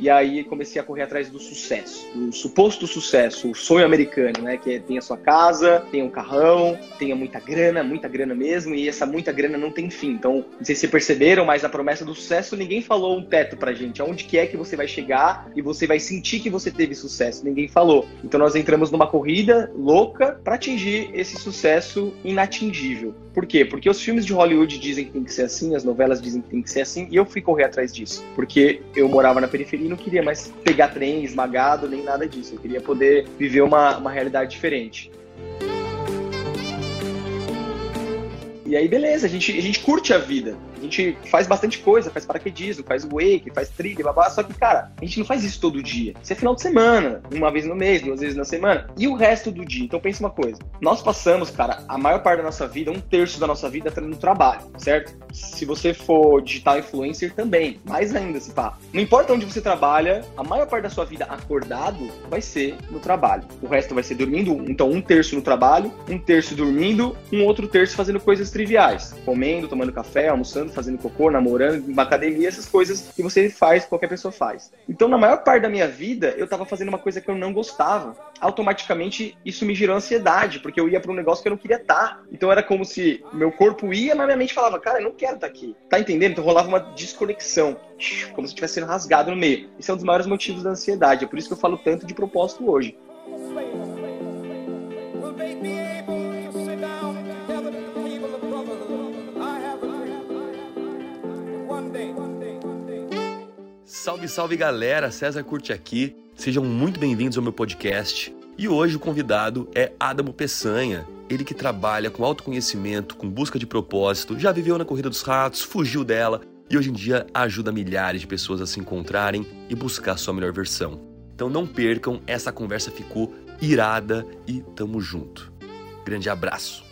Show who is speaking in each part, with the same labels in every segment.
Speaker 1: E aí comecei a correr atrás do sucesso, do suposto sucesso, o sonho americano, né? Que é tem a sua casa, tem um carrão, tenha muita grana, muita grana mesmo, e essa muita grana não tem fim. Então, não sei se perceberam, mas a promessa do sucesso, ninguém falou um teto pra gente. Aonde que é que você vai chegar e você vai sentir que você teve sucesso? Ninguém falou. Então nós entramos numa corrida louca para atingir esse sucesso inatingível. Por quê? Porque os filmes de Hollywood dizem que tem que ser assim, as novelas dizem que tem que ser assim, e eu fui correr atrás disso. Porque eu morava na periferia não queria mais pegar trem esmagado, nem nada disso. Eu queria poder viver uma, uma realidade diferente. E aí, beleza, a gente, a gente curte a vida. A gente faz bastante coisa, faz paraquedismo, faz wake, faz trilha, babá. Só que, cara, a gente não faz isso todo dia. Isso é final de semana, uma vez no mês, duas vezes na semana. E o resto do dia? Então pensa uma coisa. Nós passamos, cara, a maior parte da nossa vida, um terço da nossa vida no trabalho, certo? Se você for digital influencer também, mais ainda, se pá. Não importa onde você trabalha, a maior parte da sua vida acordado vai ser no trabalho. O resto vai ser dormindo, então um terço no trabalho, um terço dormindo, um outro terço fazendo coisas triviais, comendo, tomando café, almoçando, fazendo cocô, namorando, uma academia, essas coisas que você faz, qualquer pessoa faz. Então, na maior parte da minha vida, eu tava fazendo uma coisa que eu não gostava. Automaticamente, isso me gerou ansiedade, porque eu ia para um negócio que eu não queria estar. Tá. Então, era como se meu corpo ia, mas minha mente falava, cara, eu não quero estar tá aqui. Tá entendendo? Então, rolava uma desconexão, como se estivesse sendo rasgado no meio. Esse é um dos maiores motivos da ansiedade. É por isso que eu falo tanto de propósito hoje.
Speaker 2: Salve, salve galera, César Curte aqui. Sejam muito bem-vindos ao meu podcast. E hoje o convidado é Adamo Peçanha. Ele que trabalha com autoconhecimento, com busca de propósito, já viveu na corrida dos ratos, fugiu dela e hoje em dia ajuda milhares de pessoas a se encontrarem e buscar sua melhor versão. Então não percam, essa conversa ficou irada e tamo junto. Grande abraço.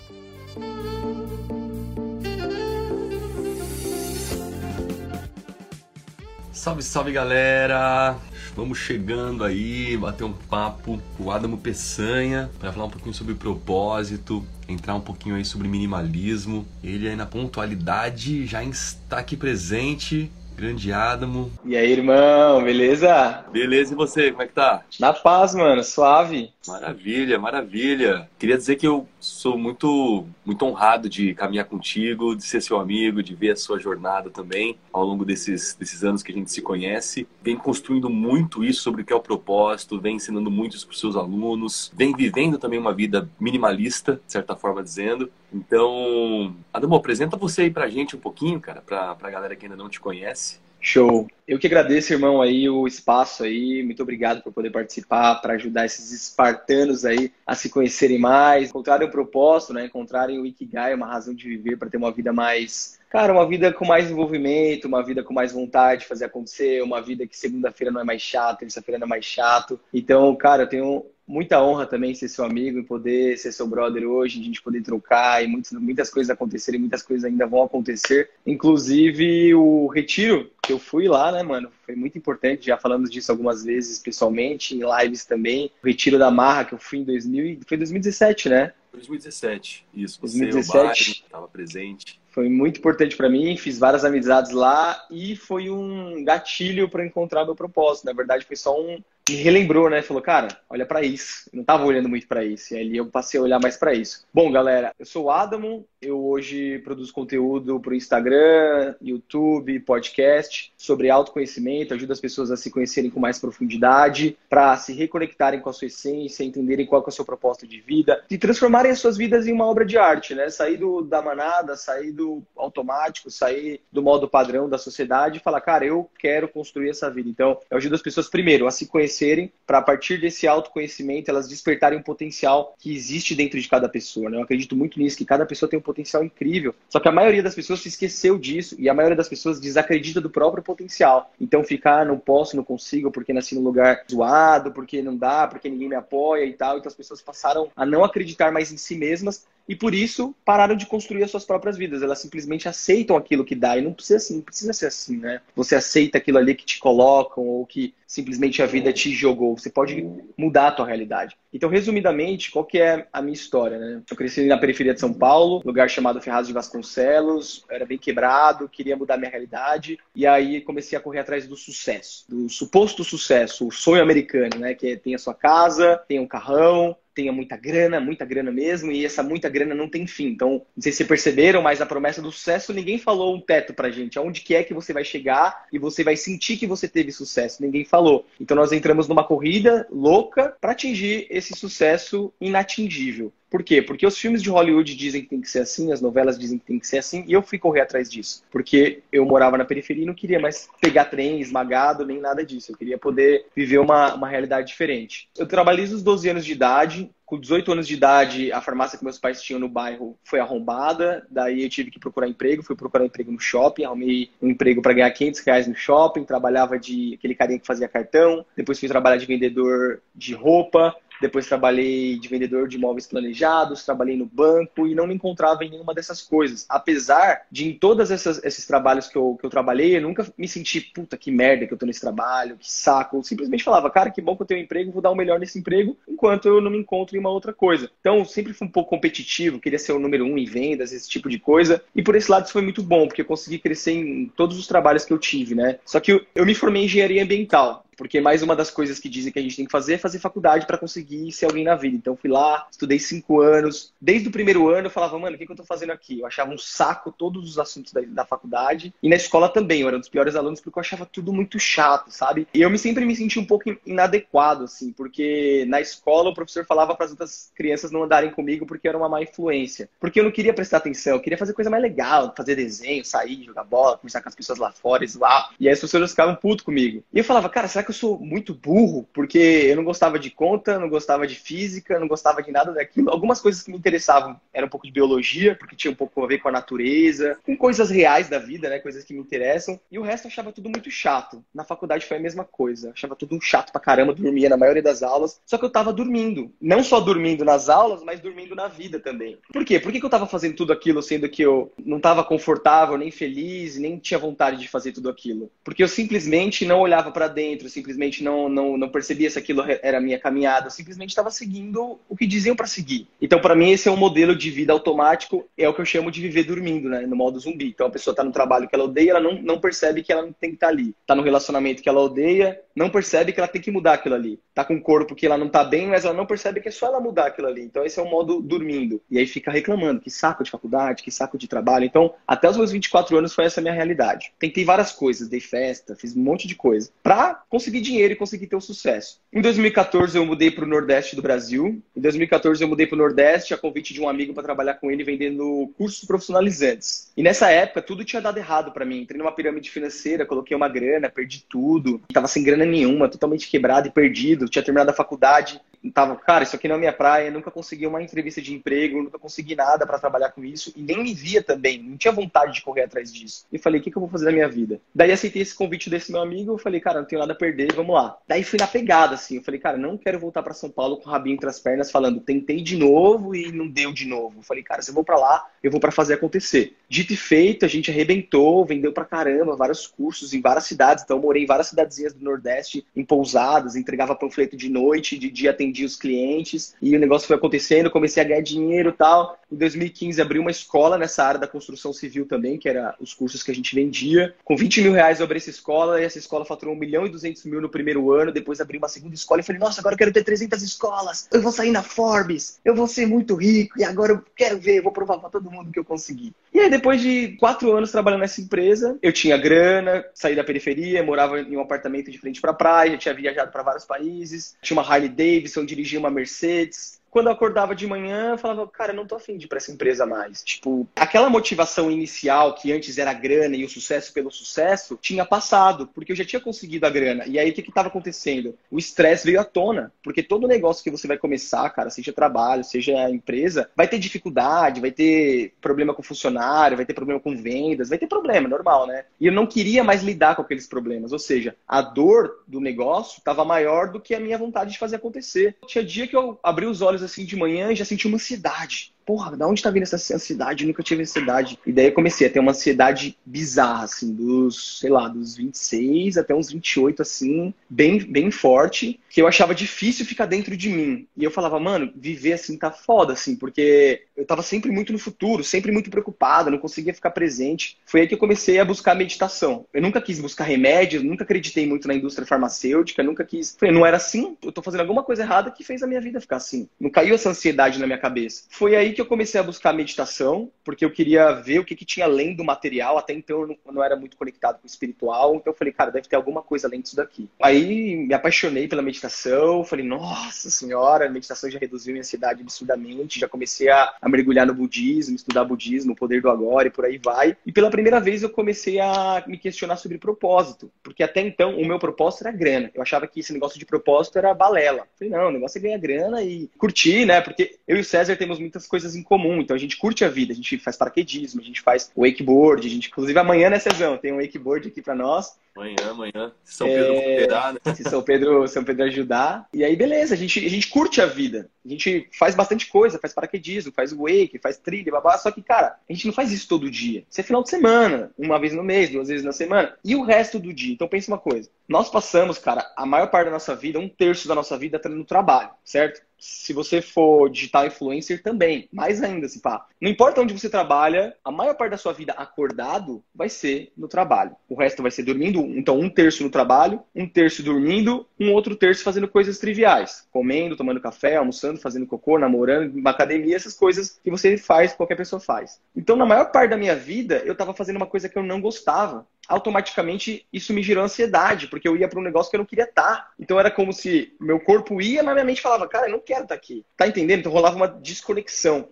Speaker 2: Salve, salve galera! Vamos chegando aí, bater um papo com o Adamo Peçanha para falar um pouquinho sobre propósito, entrar um pouquinho aí sobre minimalismo. Ele aí na pontualidade já está aqui presente Grande Adamo.
Speaker 1: E aí, irmão, beleza?
Speaker 2: Beleza, e você, como é que tá?
Speaker 1: Na paz, mano, suave.
Speaker 2: Maravilha, maravilha. Queria dizer que eu sou muito, muito honrado de caminhar contigo, de ser seu amigo, de ver a sua jornada também ao longo desses, desses anos que a gente se conhece. Vem construindo muito isso sobre o que é o propósito, vem ensinando muito isso para os seus alunos, vem vivendo também uma vida minimalista, de certa forma dizendo. Então, Adamo, apresenta você aí pra gente um pouquinho, cara, pra, pra galera que ainda não te conhece.
Speaker 1: Show. Eu que agradeço, irmão, aí o espaço aí. Muito obrigado por poder participar, para ajudar esses espartanos aí a se conhecerem mais, encontrarem o propósito, né? Encontrarem o Ikigai, uma razão de viver para ter uma vida mais, cara, uma vida com mais envolvimento, uma vida com mais vontade de fazer acontecer, uma vida que segunda-feira não é mais chato, terça-feira não é mais chato. Então, cara, eu tenho muita honra também ser seu amigo e poder ser seu brother hoje, a gente poder trocar e muitas, muitas coisas acontecerem, muitas coisas ainda vão acontecer. Inclusive o retiro que eu fui lá, né, mano, foi muito importante. Já falamos disso algumas vezes pessoalmente, em lives também. O retiro da Marra que eu fui em 2000, foi 2017, né?
Speaker 2: 2017, isso.
Speaker 1: Você 2017.
Speaker 2: Estava presente.
Speaker 1: Foi muito importante para mim, fiz várias amizades lá e foi um gatilho para encontrar meu propósito. Na verdade, foi só um, me relembrou, né? Falou, cara, olha para isso. Eu não tava olhando muito para isso. E ali eu passei a olhar mais para isso. Bom, galera, eu sou o Adamo. Eu hoje produzo conteúdo pro Instagram, YouTube, podcast sobre autoconhecimento, ajuda as pessoas a se conhecerem com mais profundidade, para se reconectarem com a sua essência, entenderem qual é o seu propósito de vida e transformarem as suas vidas em uma obra de arte, né? Sair do, da manada, sair do automático, sair do modo padrão da sociedade e falar, cara, eu quero construir essa vida. Então, eu ajudo as pessoas primeiro a se conhecer conhecerem, para a partir desse autoconhecimento elas despertarem um potencial que existe dentro de cada pessoa. Né? Eu acredito muito nisso, que cada pessoa tem um potencial incrível. Só que a maioria das pessoas se esqueceu disso e a maioria das pessoas desacredita do próprio potencial. Então ficar não posso, não consigo, porque nasci num lugar zoado, porque não dá, porque ninguém me apoia e tal. Então as pessoas passaram a não acreditar mais em si mesmas e por isso pararam de construir as suas próprias vidas. Elas simplesmente aceitam aquilo que dá e não precisa, assim, não precisa ser assim, né? Você aceita aquilo ali que te colocam ou que simplesmente a vida te jogou. Você pode mudar a tua realidade. Então, resumidamente, qual que é a minha história, né? Eu cresci na periferia de São Paulo, lugar chamado Ferraz de Vasconcelos, era bem quebrado, queria mudar minha realidade, e aí comecei a correr atrás do sucesso, do suposto sucesso, o sonho americano, né? Que é, tem a sua casa, tem um carrão, tenha muita grana, muita grana mesmo, e essa muita grana não tem fim. Então, não sei se perceberam, mas a promessa do sucesso, ninguém falou um teto pra gente. Aonde que é que você vai chegar e você vai sentir que você teve sucesso? Ninguém falou. Então, nós entramos numa corrida louca para atingir esse sucesso inatingível. Por quê? Porque os filmes de Hollywood dizem que tem que ser assim, as novelas dizem que tem que ser assim, e eu fui correr atrás disso. Porque eu morava na periferia e não queria mais pegar trem esmagado, nem nada disso. Eu queria poder viver uma, uma realidade diferente. Eu trabalhei dos 12 anos de idade, com 18 anos de idade, a farmácia que meus pais tinham no bairro foi arrombada. Daí eu tive que procurar emprego. Fui procurar emprego no shopping. Arrumei um emprego para ganhar 500 reais no shopping. Trabalhava de aquele carinha que fazia cartão. Depois fui trabalhar de vendedor de roupa. Depois trabalhei de vendedor de imóveis planejados, trabalhei no banco e não me encontrava em nenhuma dessas coisas. Apesar de em todos esses trabalhos que eu, que eu trabalhei, eu nunca me senti, puta, que merda que eu tô nesse trabalho, que saco. Eu simplesmente falava, cara, que bom que eu tenho um emprego, vou dar o melhor nesse emprego, enquanto eu não me encontro em uma outra coisa. Então, sempre fui um pouco competitivo, queria ser o número um em vendas, esse tipo de coisa. E por esse lado isso foi muito bom, porque eu consegui crescer em todos os trabalhos que eu tive, né? Só que eu, eu me formei em engenharia ambiental. Porque mais uma das coisas que dizem que a gente tem que fazer é fazer faculdade para conseguir ser alguém na vida. Então fui lá, estudei cinco anos. Desde o primeiro ano eu falava, mano, o que, que eu tô fazendo aqui? Eu achava um saco todos os assuntos da, da, faculdade. E na escola também, eu era um dos piores alunos porque eu achava tudo muito chato, sabe? E eu me, sempre me senti um pouco inadequado, assim, porque na escola o professor falava para as outras crianças não andarem comigo porque era uma má influência. Porque eu não queria prestar atenção, eu queria fazer coisa mais legal, fazer desenho, sair, jogar bola, conversar com as pessoas lá fora, zoar. E aí as pessoas ficavam puto comigo. E eu falava, cara, será que eu sou muito burro, porque eu não gostava de conta, não gostava de física, não gostava de nada daquilo. Algumas coisas que me interessavam eram um pouco de biologia, porque tinha um pouco a ver com a natureza, com coisas reais da vida, né? Coisas que me interessam. E o resto eu achava tudo muito chato. Na faculdade foi a mesma coisa. Eu achava tudo chato pra caramba, dormia na maioria das aulas. Só que eu tava dormindo. Não só dormindo nas aulas, mas dormindo na vida também. Por quê? Por que, que eu tava fazendo tudo aquilo sendo que eu não tava confortável, nem feliz, nem tinha vontade de fazer tudo aquilo? Porque eu simplesmente não olhava para dentro, simplesmente não, não, não percebia se aquilo era a minha caminhada, eu simplesmente estava seguindo o que diziam para seguir. Então, para mim, esse é um modelo de vida automático, é o que eu chamo de viver dormindo, né? No modo zumbi. Então, a pessoa está no trabalho que ela odeia, ela não, não percebe que ela tem que estar tá ali. Está no relacionamento que ela odeia, não percebe que ela tem que mudar aquilo ali. Está com um corpo que ela não está bem, mas ela não percebe que é só ela mudar aquilo ali. Então, esse é o modo dormindo. E aí fica reclamando, que saco de faculdade, que saco de trabalho. Então, até os meus 24 anos foi essa a minha realidade. Tentei várias coisas, dei festa, fiz um monte de coisa, para conseguir dinheiro e conseguir ter o sucesso. Em 2014 eu mudei para o Nordeste do Brasil. Em 2014 eu mudei para o Nordeste a convite de um amigo para trabalhar com ele vendendo cursos profissionalizantes. E nessa época tudo tinha dado errado para mim. Entrei numa pirâmide financeira, coloquei uma grana, perdi tudo. Tava sem grana nenhuma, totalmente quebrado e perdido. Tinha terminado a faculdade tava, cara, isso aqui não é minha praia, nunca consegui uma entrevista de emprego, nunca consegui nada para trabalhar com isso e nem me via também, não tinha vontade de correr atrás disso. E falei, o que, que eu vou fazer na minha vida? Daí aceitei esse convite desse meu amigo, eu falei, cara, não tenho nada a perder, vamos lá. Daí fui na pegada, assim, eu falei, cara, não quero voltar para São Paulo com o rabinho entre as pernas falando, tentei de novo e não deu de novo. Eu falei, cara, se eu vou para lá, eu vou para fazer acontecer. Dito e feito, a gente arrebentou, vendeu pra caramba, vários cursos em várias cidades, então morei em várias cidadezinhas do Nordeste, em pousadas, entregava panfleto de noite, de dia atendia os clientes, e o negócio foi acontecendo, comecei a ganhar dinheiro e tal. Em 2015 abri uma escola nessa área da construção civil também, que era os cursos que a gente vendia. Com 20 mil reais eu abri essa escola e essa escola faturou 1 milhão e 200 mil no primeiro ano. Depois abri uma segunda escola e falei, nossa, agora eu quero ter 300 escolas. Eu vou sair na Forbes, eu vou ser muito rico e agora eu quero ver, eu vou provar para todo mundo que eu consegui. E aí depois de quatro anos trabalhando nessa empresa, eu tinha grana, saí da periferia, morava em um apartamento de frente para praia, tinha viajado para vários países, tinha uma Harley Davidson, dirigia uma Mercedes Mercedes, quando eu acordava de manhã, eu falava, cara, não tô afim de ir pra essa empresa mais. Tipo, aquela motivação inicial que antes era a grana e o sucesso pelo sucesso, tinha passado, porque eu já tinha conseguido a grana. E aí o que que tava acontecendo? O estresse veio à tona, porque todo negócio que você vai começar, cara, seja trabalho, seja empresa, vai ter dificuldade, vai ter problema com funcionário, vai ter problema com vendas, vai ter problema, normal, né? E eu não queria mais lidar com aqueles problemas, ou seja, a dor do negócio estava maior do que a minha vontade de fazer acontecer. Tinha dia que eu abri os olhos assim de manhã e já senti uma ansiedade porra, da onde tá vindo essa ansiedade? Eu nunca tive ansiedade. E daí eu comecei a ter uma ansiedade bizarra, assim, dos, sei lá, dos 26 até uns 28, assim, bem, bem forte, que eu achava difícil ficar dentro de mim. E eu falava, mano, viver assim tá foda, assim, porque eu tava sempre muito no futuro, sempre muito preocupado, não conseguia ficar presente. Foi aí que eu comecei a buscar meditação. Eu nunca quis buscar remédios, nunca acreditei muito na indústria farmacêutica, nunca quis. Falei, não era assim, eu tô fazendo alguma coisa errada que fez a minha vida ficar assim. Não caiu essa ansiedade na minha cabeça. Foi aí que eu comecei a buscar meditação, porque eu queria ver o que, que tinha além do material. Até então eu não, não era muito conectado com o espiritual, então eu falei, cara, deve ter alguma coisa além disso daqui. Aí me apaixonei pela meditação, falei, nossa senhora, a meditação já reduziu minha ansiedade absurdamente, já comecei a, a mergulhar no budismo, estudar budismo, o poder do agora e por aí vai. E pela primeira vez eu comecei a me questionar sobre propósito, porque até então o meu propósito era grana. Eu achava que esse negócio de propósito era balela. Falei, não, o negócio é ganhar grana e curtir, né? Porque eu e o César temos muitas coisas em comum, então a gente curte a vida, a gente faz paraquedismo, a gente faz wakeboard, a gente, inclusive amanhã, né, Cezão, tem um wakeboard aqui para nós.
Speaker 2: Amanhã, amanhã. São Pedro é... Né?
Speaker 1: Se São Pedro, São Pedro ajudar. E aí, beleza, a gente, a gente curte a vida. A gente faz bastante coisa, faz paraquedismo, faz wake, faz trilha, babá. Só que, cara, a gente não faz isso todo dia. Isso é final de semana, uma vez no mês, duas vezes na semana. E o resto do dia? Então pensa uma coisa. Nós passamos, cara, a maior parte da nossa vida, um terço da nossa vida no trabalho, certo? Se você for digital influencer também, mais ainda, se pá. Não importa onde você trabalha, a maior parte da sua vida acordado vai ser no trabalho. O resto vai ser dormindo, então um terço no trabalho, um terço dormindo, um outro terço fazendo coisas triviais, comendo, tomando café, almoçando, fazendo cocô, namorando, na academia, essas coisas que você faz, qualquer pessoa faz. Então, na maior parte da minha vida, eu estava fazendo uma coisa que eu não gostava automaticamente isso me gerou ansiedade, porque eu ia para um negócio que eu não queria estar. Tá. Então era como se meu corpo ia, mas minha mente falava, cara, eu não quero estar tá aqui. Tá entendendo? Então rolava uma desconexão,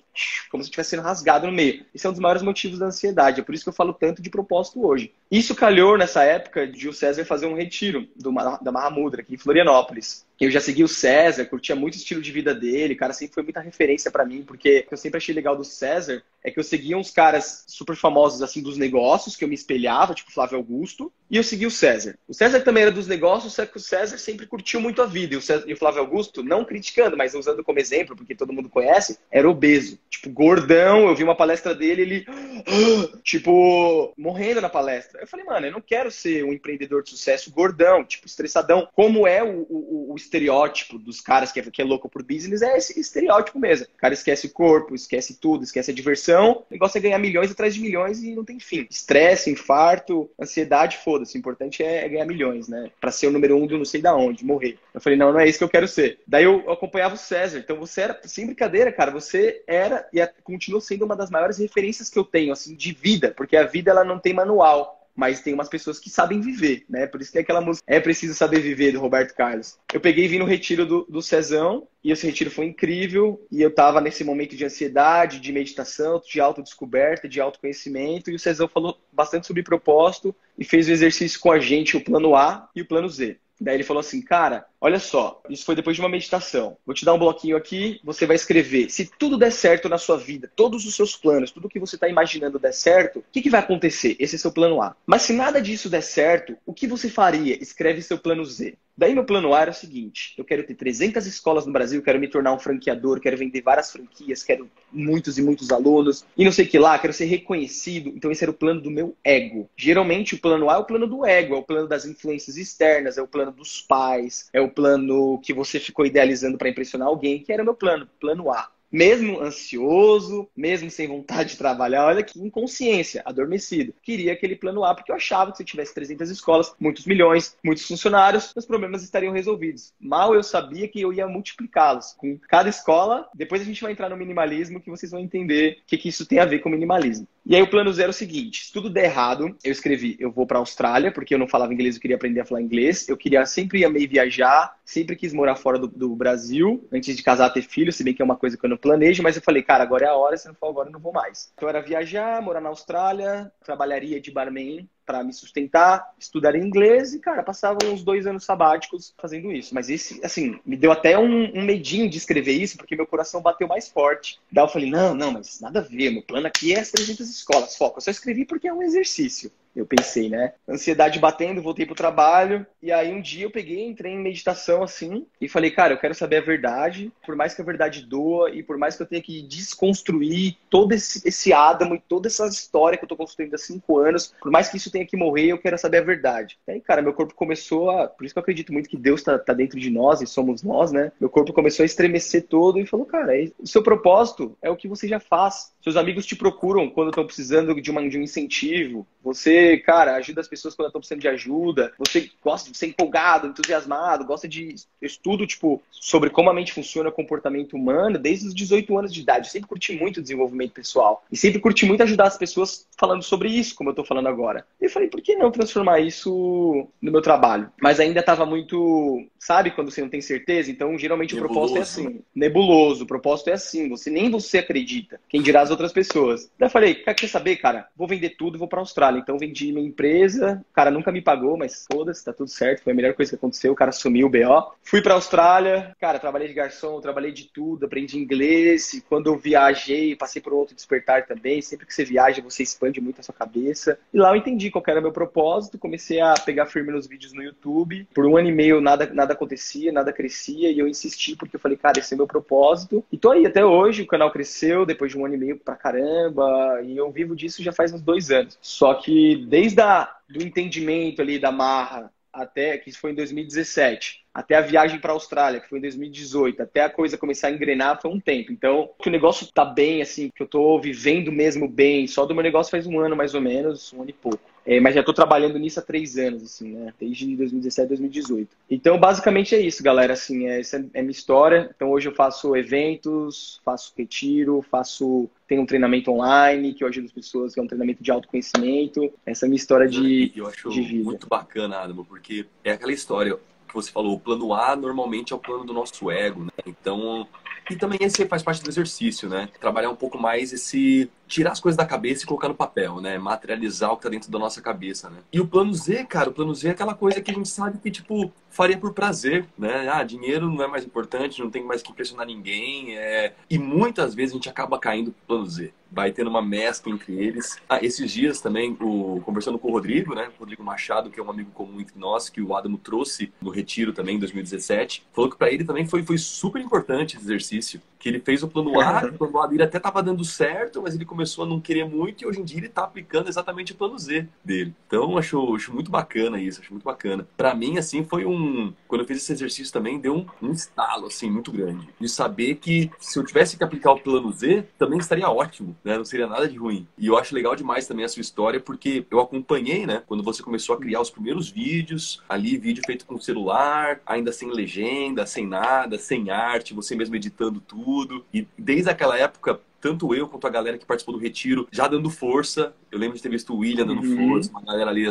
Speaker 1: como se estivesse sendo rasgado no meio. Esse é um dos maiores motivos da ansiedade. É por isso que eu falo tanto de propósito hoje. Isso calhou nessa época de o César fazer um retiro do, da Mahamudra aqui em Florianópolis. Eu já segui o César, curtia muito o estilo de vida dele, cara sempre foi muita referência para mim, porque eu sempre achei legal do César é que eu seguia uns caras super famosos assim dos negócios, que eu me espelhava, tipo Flávio Augusto, e eu segui o César. O César também era dos negócios, só que o César sempre curtiu muito a vida, e o, César, e o Flávio Augusto, não criticando, mas usando como exemplo, porque todo mundo conhece, era obeso, tipo gordão, eu vi uma palestra dele, ele tipo morrendo na palestra. Eu falei, mano, eu não quero ser um empreendedor de sucesso gordão, tipo estressadão, como é o, o, o estereótipo dos caras que é, que é louco por business é esse estereótipo mesmo. O cara esquece o corpo, esquece tudo, esquece a diversão. O negócio é ganhar milhões atrás de milhões e não tem fim. Estresse, infarto, ansiedade, foda-se. O importante é, é, ganhar milhões, né? Pra ser o número um do não sei da onde, morrer. Eu falei, não, não é isso que eu quero ser. Daí eu acompanhava o César. Então você era, sem brincadeira, cara, você era e é, continua sendo uma das maiores referências que eu tenho, assim, de vida. Porque a vida, ela não tem manual mas tem umas pessoas que sabem viver, né? Por isso tem aquela música É Preciso Saber Viver, do Roberto Carlos. Eu peguei e vim no retiro do, do Cezão, e esse retiro foi incrível, e eu tava nesse momento de ansiedade, de meditação, de autodescoberta, de autoconhecimento, e o Cezão falou bastante sobre propósito, e fez o exercício com a gente, o plano A e o plano Z. Daí ele falou assim, cara, olha só, isso foi depois de uma meditação. Vou te dar um bloquinho aqui, você vai escrever. Se tudo der certo na sua vida, todos os seus planos, tudo que você está imaginando der certo, o que, que vai acontecer? Esse é seu plano A. Mas se nada disso der certo, o que você faria? Escreve seu plano Z. Daí meu plano A era o seguinte: eu quero ter 300 escolas no Brasil, quero me tornar um franqueador, quero vender várias franquias, quero muitos e muitos alunos, e não sei o que lá, quero ser reconhecido. Então esse era o plano do meu ego. Geralmente o plano A é o plano do ego, é o plano das influências externas, é o plano dos pais, é o plano que você ficou idealizando para impressionar alguém, que era o meu plano, plano A mesmo ansioso, mesmo sem vontade de trabalhar, olha que inconsciência, adormecido. Queria aquele plano A porque eu achava que se tivesse 300 escolas, muitos milhões, muitos funcionários, os problemas estariam resolvidos. Mal eu sabia que eu ia multiplicá-los. Com cada escola, depois a gente vai entrar no minimalismo que vocês vão entender o que, que isso tem a ver com minimalismo. E aí o plano zero é o seguinte: se tudo der errado, eu escrevi, eu vou para a Austrália, porque eu não falava inglês, eu queria aprender a falar inglês. Eu queria sempre amei viajar, sempre quis morar fora do, do, Brasil, antes de casar, ter filho, se bem que é uma coisa que eu não planejo, mas eu falei, cara, agora é a hora, se não for agora, eu não vou mais. Então era viajar, morar na Austrália, trabalharia de barman para me sustentar, estudar inglês e, cara, passava uns dois anos sabáticos fazendo isso. Mas esse, assim, me deu até um, um, medinho de escrever isso, porque meu coração bateu mais forte. Daí eu falei, não, não, mas nada a ver, meu plano aqui é as 300 escolas, foco. Eu só escrevi porque é um exercício. Eu pensei, né? Ansiedade batendo, voltei pro trabalho. E aí um dia eu peguei, entrei em meditação assim e falei, cara, eu quero saber a verdade. Por mais que a verdade doa e por mais que eu tenha que desconstruir todo esse, esse Adamo e toda essa história que eu tô construindo há cinco anos, por mais que isso tenha que morrer, eu quero saber a verdade. E aí, cara, meu corpo começou a. Por isso que eu acredito muito que Deus tá, tá dentro de nós e somos nós, né? Meu corpo começou a estremecer todo e falou, cara, é, o seu propósito é o que você já faz. Seus amigos te procuram quando estão precisando de, uma, de um incentivo. Você, cara, ajuda as pessoas quando estão precisando de ajuda. Você gosta de ser empolgado, entusiasmado, gosta de estudo, tipo, sobre como a mente funciona, o comportamento humano, desde os 18 anos de idade. Eu sempre curti muito o desenvolvimento pessoal. E sempre curti muito ajudar as pessoas falando sobre isso, como eu tô falando agora. E eu falei, por que não transformar isso no meu trabalho? Mas ainda tava muito, sabe, quando você não tem certeza? Então, geralmente nebuloso. o propósito é assim, nebuloso. O propósito é assim, você nem você acredita. Quem dirá as outras pessoas. Daí eu falei, quer saber, cara? Vou vender tudo, vou para Austrália. Então, vendi minha empresa. O cara nunca me pagou, mas foda-se, tá tudo certo. Foi a melhor coisa que aconteceu. O cara sumiu o BO. Fui para Austrália. Cara, trabalhei de garçom, trabalhei de tudo, aprendi inglês. E quando eu viajei, passei por outro despertar também. Sempre que você viaja, você expande muito a sua cabeça. E lá eu entendi qual era o meu propósito. Comecei a pegar firme nos vídeos no YouTube. Por um ano e meio nada, nada acontecia, nada crescia. E eu insisti porque eu falei, cara, esse é meu propósito. E tô aí até hoje. O canal cresceu depois de um ano e meio pra caramba. E eu vivo disso já faz uns dois anos. Só que desde a, do entendimento ali da marra até que isso foi em 2017 até a viagem para a Austrália, que foi em 2018, até a coisa começar a engrenar, foi um tempo. Então, que o negócio tá bem, assim, que eu tô vivendo mesmo bem, só do meu negócio faz um ano mais ou menos, um ano e pouco. É, mas já estou trabalhando nisso há três anos, assim, né? Desde 2017, 2018. Então, basicamente é isso, galera. Assim, é, essa é minha história. Então, hoje eu faço eventos, faço retiro, faço tem um treinamento online que eu ajudo as pessoas, que é um treinamento de autoconhecimento. Essa é a minha história de,
Speaker 2: eu acho
Speaker 1: de vida.
Speaker 2: muito bacana, Adamo, porque é aquela história que você falou, o plano A normalmente é o plano do nosso ego, né? Então, e também esse faz parte do exercício, né? Trabalhar um pouco mais esse tirar as coisas da cabeça e colocar no papel, né? Materializar o que tá dentro da nossa cabeça, né? E o plano Z, cara, o plano Z é aquela coisa que a gente sabe que, tipo, faria por prazer, né? Ah, dinheiro não é mais importante, não tem mais que impressionar ninguém. É... E muitas vezes a gente acaba caindo pro plano Z. Vai tendo uma mescla entre eles. Ah, esses dias também, o... conversando com o Rodrigo, né? O Rodrigo Machado, que é um amigo comum entre nós, que o Adamo trouxe no retiro também em 2017, falou que para ele também foi, foi super importante esse exercício. Que ele fez o plano A, o plano A dele até tava dando certo, mas ele começou a não querer muito e hoje em dia ele está aplicando exatamente o plano Z dele. Então, acho, acho muito bacana isso, acho muito bacana. Para mim, assim, foi um. Quando eu fiz esse exercício também, deu um, um estalo, assim, muito grande. De saber que se eu tivesse que aplicar o plano Z, também estaria ótimo, né? Não seria nada de ruim. E eu acho legal demais também a sua história, porque eu acompanhei, né? Quando você começou a criar os primeiros vídeos, ali, vídeo feito com celular, ainda sem legenda, sem nada, sem arte, você mesmo editando tudo. E desde aquela época, tanto eu quanto a galera que participou do retiro já dando força. Eu lembro de ter visto o William dando uhum. força, uma galera ali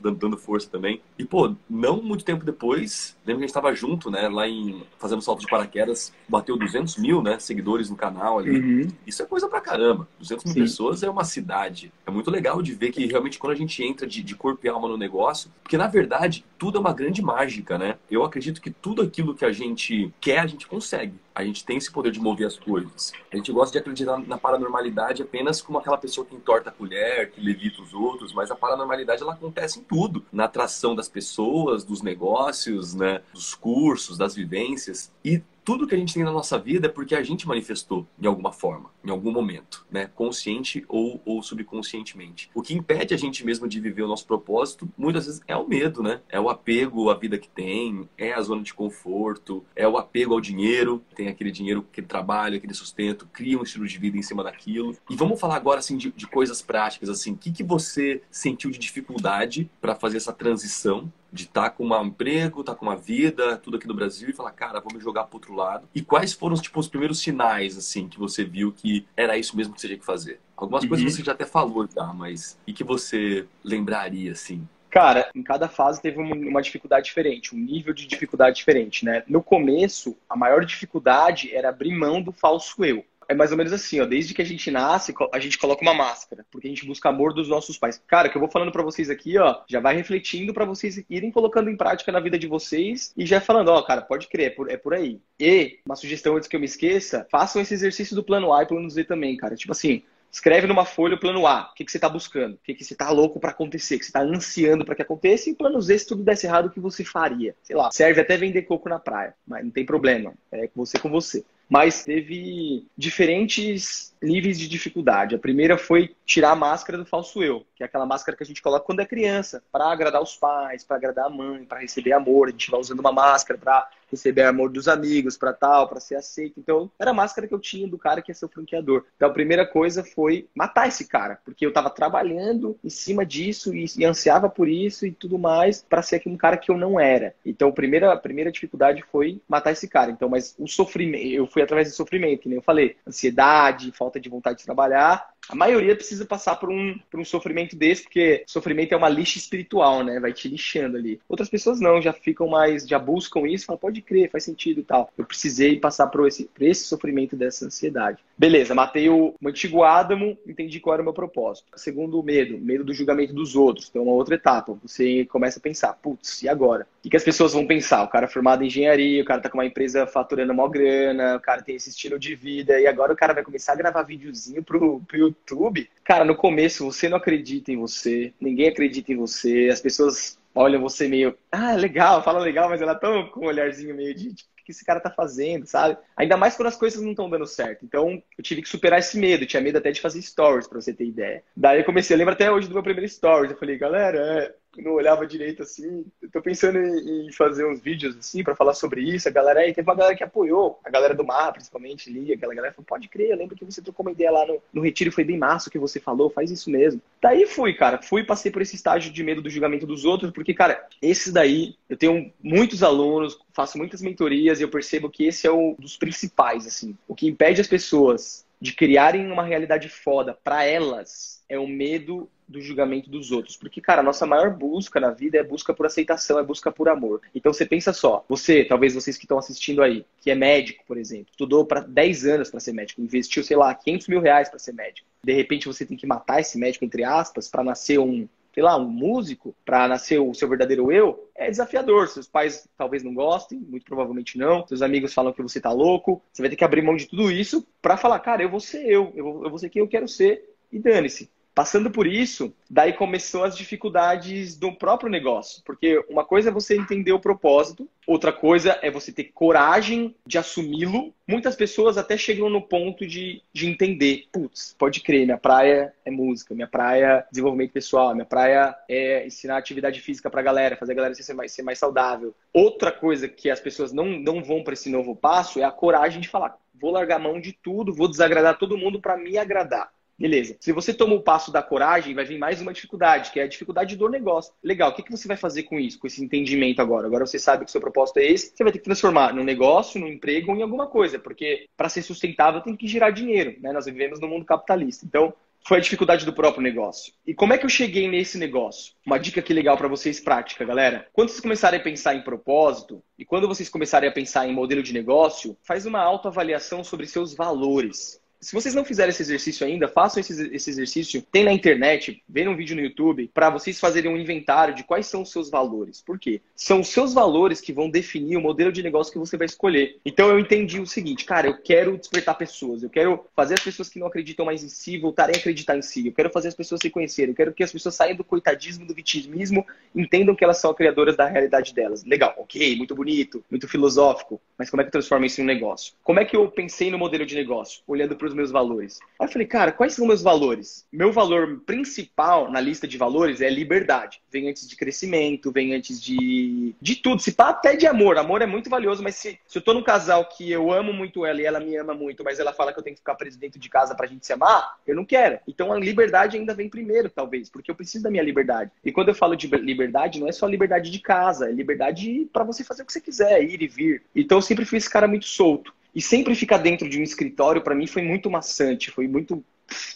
Speaker 2: dando força também. E, pô, não muito tempo depois, lembro que a gente tava junto, né, lá em fazendo salto de paraquedas, bateu 200 mil, né, seguidores no canal ali. Uhum. Isso é coisa pra caramba. 200 mil Sim. pessoas é uma cidade. É muito legal de ver que realmente quando a gente entra de, de corpo e alma no negócio, porque na verdade tudo é uma grande mágica, né? Eu acredito que tudo aquilo que a gente quer, a gente consegue. A gente tem esse poder de mover as coisas. A gente gosta de acreditar na paranormalidade apenas como aquela pessoa que entorta a colher, que levita os outros, mas a paranormalidade ela acontece em tudo, na atração das pessoas, dos negócios, né, dos cursos, das vivências. E tudo que a gente tem na nossa vida é porque a gente manifestou de alguma forma, em algum momento, né? Consciente ou, ou subconscientemente. O que impede a gente mesmo de viver o nosso propósito, muitas vezes, é o medo, né? É o apego à vida que tem, é a zona de conforto, é o apego ao dinheiro, tem aquele dinheiro, aquele trabalho, aquele sustento, cria um estilo de vida em cima daquilo. E vamos falar agora, assim, de, de coisas práticas, assim. O que, que você sentiu de dificuldade para fazer essa transição de estar tá com um emprego, estar tá com uma vida, tudo aqui no Brasil e falar, cara, vou me jogar pro outro lado. E quais foram tipo, os primeiros sinais, assim, que você viu que era isso mesmo que você tinha que fazer? Algumas uhum. coisas você já até falou, tá? Mas e que você lembraria, assim?
Speaker 1: Cara, em cada fase teve uma dificuldade diferente, um nível de dificuldade diferente, né? No começo, a maior dificuldade era abrir mão do falso eu é mais ou menos assim, ó. Desde que a gente nasce, a gente coloca uma máscara, porque a gente busca amor dos nossos pais. Cara, que eu vou falando para vocês aqui, ó, já vai refletindo para vocês irem colocando em prática na vida de vocês e já falando, ó, cara, pode crer, é por, é por aí. E, uma sugestão antes que eu me esqueça, façam esse exercício do plano A e plano Z também, cara. Tipo assim, escreve numa folha o plano A, o que, que você está buscando, o que, que você está louco para acontecer, o que você está ansiando para que aconteça, e plano Z, se tudo desse errado, o que você faria? Sei lá, serve até vender coco na praia, mas não tem problema, é você com você mas teve diferentes níveis de dificuldade. A primeira foi tirar a máscara do falso eu, que é aquela máscara que a gente coloca quando é criança, para agradar os pais, para agradar a mãe, para receber amor. A gente vai usando uma máscara para receber amor dos amigos, para tal, para ser aceito. Então, era a máscara que eu tinha do cara que ia ser o franqueador. Então, a primeira coisa foi matar esse cara, porque eu estava trabalhando em cima disso e, e, ansiava por isso e tudo mais para ser um cara que eu não era. Então, a primeira, a primeira dificuldade foi matar esse cara. Então, mas o sofrimento, eu fui através do sofrimento, que nem eu falei, ansiedade, falta de vontade de trabalhar. A maioria precisa passar por um, por um sofrimento desse, porque sofrimento é uma lixa espiritual, né? Vai te lixando ali. Outras pessoas não, já ficam mais, já buscam isso, falam, pode crer, faz sentido e tal. Eu precisei passar por esse, por esse sofrimento dessa ansiedade. Beleza, matei o, o antigo Adamo, entendi qual era o meu propósito. Segundo, o medo, medo do julgamento dos outros. Então, uma outra etapa. Você começa a pensar, putz, e agora? O que, as pessoas vão pensar? O cara é formado em engenharia, o cara tá com uma empresa faturando mó grana, o cara tem esse estilo de vida, e agora o cara vai começar a gravar videozinho pro, pro YouTube. Cara, no começo você não acredita em você, ninguém acredita em você, as pessoas olham você meio, ah, legal, fala legal, mas ela tá com um olharzinho meio de, tipo, o que esse cara tá fazendo, sabe? Ainda mais quando as coisas não estão dando certo. Então, eu tive que superar esse medo. Tinha medo até de fazer stories, pra você ter ideia. Daí eu comecei, eu lembro até hoje do meu primeiro stories. Eu falei, galera, é, não olhava direito assim. Tô pensando em, fazer uns vídeos assim para falar sobre isso. A galera aí, teve uma galera que apoiou, a galera do mar, principalmente, ali, aquela galera falou: pode crer, eu lembro que você trocou uma ideia lá no, no retiro, foi bem massa o que você falou, faz isso mesmo. Daí fui, cara, fui passei por esse estágio de medo do julgamento dos outros, porque, cara, esse daí, eu tenho muitos alunos, faço muitas mentorias e eu percebo que esse é um dos principais, assim. O que impede as pessoas de criarem uma realidade foda para elas é o medo do julgamento dos outros. Porque, cara, a nossa maior busca na vida é busca por aceitação, é busca por amor. Então você pensa só, você, talvez vocês que estão assistindo aí, que é médico, por exemplo, estudou para 10 anos para ser médico, investiu, sei lá, 500 mil reais para ser médico. De repente você tem que matar esse médico, entre aspas, para nascer um, sei lá, um músico, para nascer o seu verdadeiro eu, é desafiador. Seus pais talvez não gostem, muito provavelmente não. Seus amigos falam que você tá louco. Você vai ter que abrir mão de tudo isso para falar, cara, eu vou ser eu, eu vou, eu vou ser quem eu quero ser e dane-se. Passando por isso, daí começou as dificuldades do próprio negócio. Porque uma coisa é você entender o propósito, outra coisa é você ter coragem de assumi-lo. Muitas pessoas até chegam no ponto de, de entender: putz, pode crer, minha praia é música, minha praia é desenvolvimento pessoal, minha praia é ensinar atividade física pra galera, fazer a galera ser mais, ser mais saudável. Outra coisa que as pessoas não, não vão para esse novo passo é a coragem de falar: vou largar mão de tudo, vou desagradar todo mundo para me agradar. Beleza. Se você toma o passo da coragem, vai vir mais uma dificuldade, que é a dificuldade do negócio. Legal, o que, que você vai fazer com isso, com esse entendimento agora? Agora você sabe que o seu propósito é esse, você vai ter que transformar num negócio, num emprego ou em alguma coisa, porque para ser sustentável tem que girar dinheiro, né? Nós vivemos no mundo capitalista. Então, foi a dificuldade do próprio negócio. E como é que eu cheguei nesse negócio? Uma dica aqui legal para vocês prática, galera. Quando vocês começarem a pensar em propósito e quando vocês começarem a pensar em modelo de negócio, faz uma autoavaliação sobre seus valores. Se vocês não fizeram esse exercício ainda, façam esse, esse exercício. Tem na internet, vê um vídeo no YouTube, para vocês fazerem um inventário de quais são os seus valores. Por quê? São os seus valores que vão definir o modelo de negócio que você vai escolher. Então eu entendi o seguinte, cara, eu quero despertar pessoas, eu quero fazer as pessoas que não acreditam mais em si voltarem a acreditar em si, eu quero fazer as pessoas se conhecerem, eu quero que as pessoas saiam do coitadismo, do vitimismo, entendam que elas são criadoras da realidade delas. Legal, ok, muito bonito, muito filosófico, mas como é que eu transformo isso em um negócio? Como é que eu pensei no modelo de negócio? Olhando para os meus valores. Aí eu falei, cara, quais são meus valores? Meu valor principal na lista de valores é liberdade. Vem antes de crescimento, vem antes de, de tudo. Se pá, até de amor. Amor é muito valioso, mas se, se eu tô num casal que eu amo muito ela e ela me ama muito, mas ela fala que eu tenho que ficar preso dentro de casa pra gente se amar, eu não quero. Então a liberdade ainda vem primeiro, talvez, porque eu preciso da minha liberdade. E quando eu falo de liberdade, não é só liberdade de casa, é liberdade para você fazer o que você quiser, ir e vir. Então eu sempre fui esse cara muito solto. E sempre ficar dentro de um escritório, para mim, foi muito maçante, foi muito.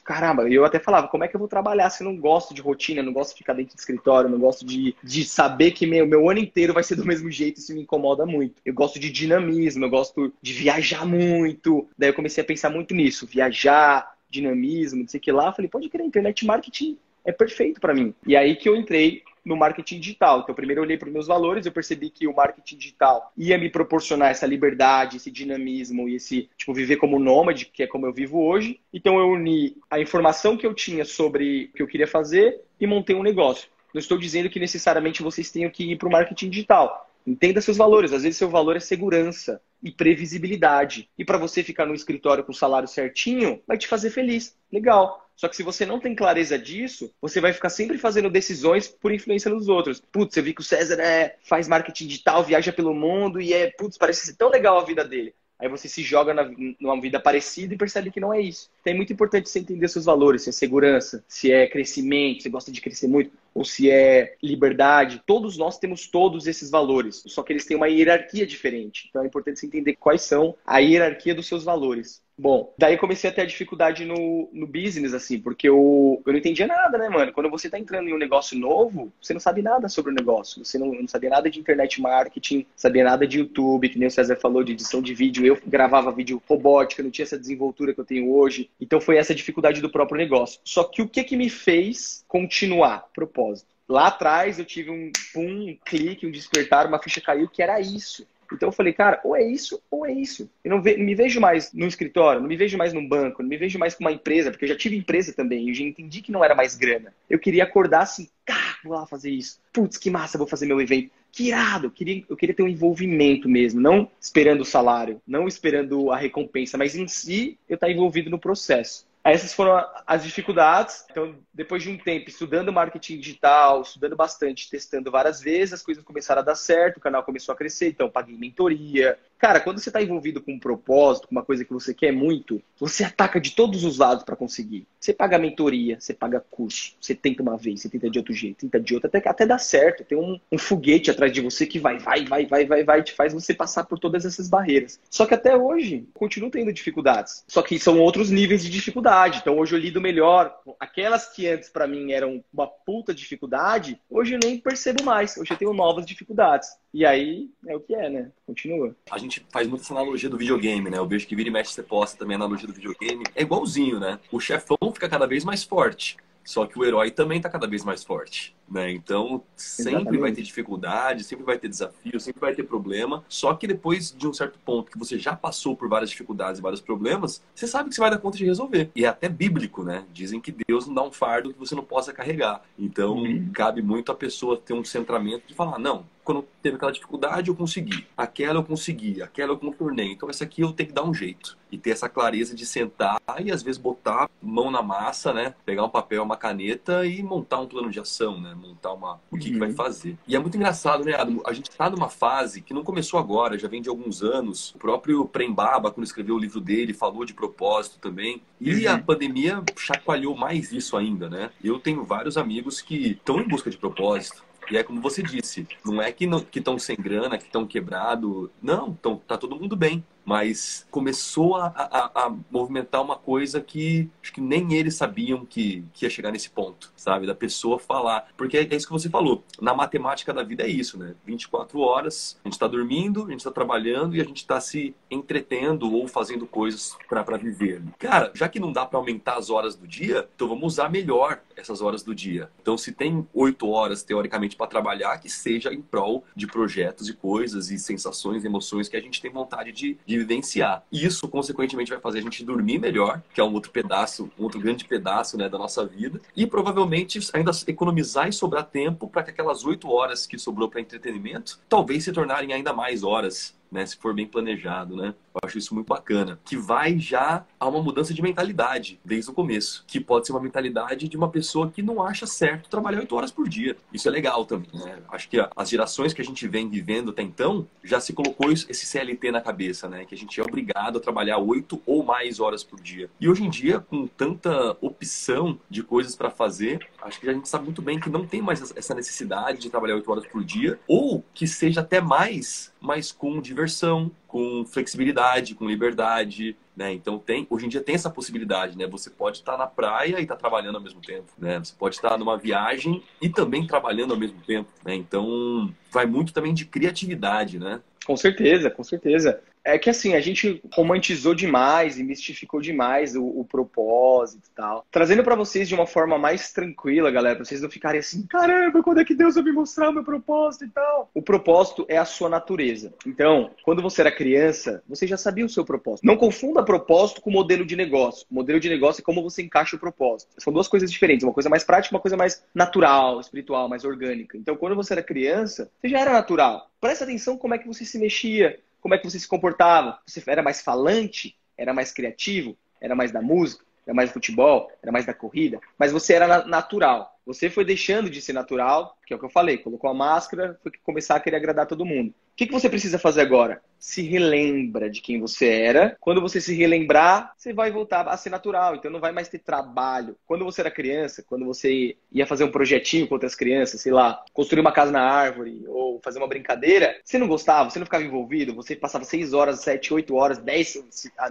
Speaker 1: Caramba, eu até falava, como é que eu vou trabalhar se eu não gosto de rotina, não gosto de ficar dentro de escritório, não gosto de, de saber que meu, meu ano inteiro vai ser do mesmo jeito, isso me incomoda muito. Eu gosto de dinamismo, eu gosto de viajar muito. Daí eu comecei a pensar muito nisso, viajar, dinamismo, não sei o que lá. Falei, pode crer, internet marketing é perfeito para mim. E aí que eu entrei no marketing digital. Então, primeiro eu olhei para os meus valores, eu percebi que o marketing digital ia me proporcionar essa liberdade, esse dinamismo e esse, tipo, viver como nômade, que é como eu vivo hoje. Então, eu uni a informação que eu tinha sobre o que eu queria fazer e montei um negócio. Não estou dizendo que necessariamente vocês tenham que ir para o marketing digital. Entenda seus valores. Às vezes, seu valor é segurança e previsibilidade. E para você ficar no escritório com o salário certinho, vai te fazer feliz. Legal. Só que se você não tem clareza disso, você vai ficar sempre fazendo decisões por influência dos outros. Putz, eu vi que o César é, faz marketing digital, viaja pelo mundo e é, putz, parece ser tão legal a vida dele. Aí você se joga na, numa vida parecida e percebe que não é isso. Então é muito importante você entender seus valores, se é segurança, se é crescimento, se gosta de crescer muito, ou se é liberdade. Todos nós temos todos esses valores, só que eles têm uma hierarquia diferente. Então é importante você entender quais são a hierarquia dos seus valores. Bom, daí comecei a ter dificuldade no, no business, assim, porque eu, eu não entendia nada, né, mano? Quando você tá entrando em um negócio novo, você não sabe nada sobre o negócio. Você não, não sabia nada de internet marketing, sabia nada de YouTube, que nem o César falou, de edição de vídeo. Eu gravava vídeo robótica, não tinha essa desenvoltura que eu tenho hoje. Então foi essa dificuldade do próprio negócio. Só que o que que me fez continuar? Propósito. Lá atrás eu tive um pum, um clique, um despertar, uma ficha caiu que era isso. Então eu falei, cara, ou é isso ou é isso. Eu não, ve não me vejo mais no escritório, não me vejo mais num banco, não me vejo mais com uma empresa, porque eu já tive empresa também, eu já entendi que não era mais grana. Eu queria acordar assim, cara, vou lá fazer isso. Putz, que massa, vou fazer meu evento. Que irado, eu queria, eu queria ter um envolvimento mesmo, não esperando o salário, não esperando a recompensa, mas em si eu estar envolvido no processo. Essas foram as dificuldades. Então, depois de um tempo estudando marketing digital, estudando bastante, testando várias vezes, as coisas começaram a dar certo, o canal começou a crescer, então paguei mentoria. Cara, quando você está envolvido com um propósito, com uma coisa que você quer muito, você ataca de todos os lados para conseguir. Você paga mentoria, você paga curso, você tenta uma vez, você tenta de outro jeito, tenta de outra, até, até dá certo. Tem um, um foguete atrás de você que vai, vai, vai, vai, vai, vai, te faz você passar por todas essas barreiras. Só que até hoje, continuo tendo dificuldades. Só que são outros níveis de dificuldade. Então hoje eu lido melhor. Aquelas que antes para mim eram uma puta dificuldade, hoje eu nem percebo mais. Hoje eu tenho novas dificuldades. E aí é o que é, né? Continua.
Speaker 2: A gente faz muito essa analogia do videogame, né? Eu vejo que vira e mexe você posta também a analogia do videogame. É igualzinho, né? O chefão fica cada vez mais forte. Só que o herói também está cada vez mais forte. Né? Então, sempre Exatamente. vai ter dificuldade, sempre vai ter desafio, sempre vai ter problema. Só que depois de um certo ponto que você já passou por várias dificuldades e vários problemas, você sabe que você vai dar conta de resolver. E é até bíblico, né? Dizem que Deus não dá um fardo que você não possa carregar. Então, uhum. cabe muito a pessoa ter um centramento de falar: não, quando teve aquela dificuldade, eu consegui. Aquela eu consegui, aquela eu contornei. Então, essa aqui eu tenho que dar um jeito. E ter essa clareza de sentar e, às vezes, botar mão na massa, né? Pegar um papel, uma caneta e montar um plano de ação, né? Montar uma, o que, uhum. que vai uhum. fazer. E é muito engraçado, né, Adam? A gente está numa fase que não começou agora, já vem de alguns anos. O próprio Prembaba, quando escreveu o livro dele, falou de propósito também. E uhum. a pandemia chacoalhou mais isso ainda, né? Eu tenho vários amigos que estão em busca de propósito e é como você disse, não é que estão sem grana, que estão quebrado. Não, tão, tá todo mundo bem mas começou a, a, a, movimentar uma coisa que acho que nem eles sabiam que, que ia chegar nesse ponto, sabe? Da pessoa falar. Porque é isso que você falou. Na matemática da vida é isso, né? 24 horas, a gente está dormindo, a gente está trabalhando e a gente está se entretendo ou fazendo coisas para viver. Cara, já que não dá para aumentar as horas do dia, então vamos usar melhor essas horas do dia. Então, se tem oito horas, teoricamente, para trabalhar, que seja em prol de projetos e coisas e sensações, emoções que a gente tem vontade de, de de vivenciar. Isso, consequentemente, vai fazer a gente dormir melhor, que é um outro pedaço, um outro grande pedaço né, da nossa vida, e provavelmente ainda economizar e sobrar tempo para que aquelas oito horas que sobrou para entretenimento talvez se tornarem ainda mais horas né? Se for bem planejado, né? Eu acho isso muito bacana. Que vai já a uma mudança de mentalidade desde o começo. Que pode ser uma mentalidade de uma pessoa que não acha certo trabalhar oito horas por dia. Isso é legal também, né? Acho que as gerações que a gente vem vivendo até então já se colocou esse CLT na cabeça, né? Que a gente é obrigado a trabalhar oito ou mais horas por dia. E hoje em dia, com tanta opção de coisas para fazer, acho que a gente sabe muito bem que não tem mais essa necessidade de trabalhar oito horas por dia, ou que seja até mais mas com diversão, com flexibilidade, com liberdade, né? Então tem, hoje em dia tem essa possibilidade, né? Você pode estar na praia e estar trabalhando ao mesmo tempo, né? Você pode estar numa viagem e também trabalhando ao mesmo tempo, né? Então vai muito também de criatividade, né?
Speaker 1: Com certeza, com certeza. É que assim, a gente romantizou demais e mistificou demais o, o propósito e tal. Trazendo para vocês de uma forma mais tranquila, galera, pra vocês não ficarem assim, caramba, quando é que Deus vai me mostrar o meu propósito e tal? O propósito é a sua natureza. Então, quando você era criança, você já sabia o seu propósito. Não confunda propósito com modelo de negócio. O modelo de negócio é como você encaixa o propósito. São duas coisas diferentes, uma coisa mais prática, uma coisa mais natural, espiritual, mais orgânica. Então, quando você era criança, você já era natural. Presta atenção como é que você se mexia, como é que você se comportava. Você era mais falante, era mais criativo, era mais da música, era mais do futebol, era mais da corrida, mas você era natural. Você foi deixando de ser natural, que é o que eu falei, colocou a máscara, foi começar a querer agradar todo mundo. O que, que você precisa fazer agora? Se relembra de quem você era. Quando você se relembrar, você vai voltar a ser natural. Então não vai mais ter trabalho. Quando você era criança, quando você ia fazer um projetinho com outras crianças, sei lá, construir uma casa na árvore ou fazer uma brincadeira, você não gostava, você não ficava envolvido, você passava seis horas, sete, oito horas, dez,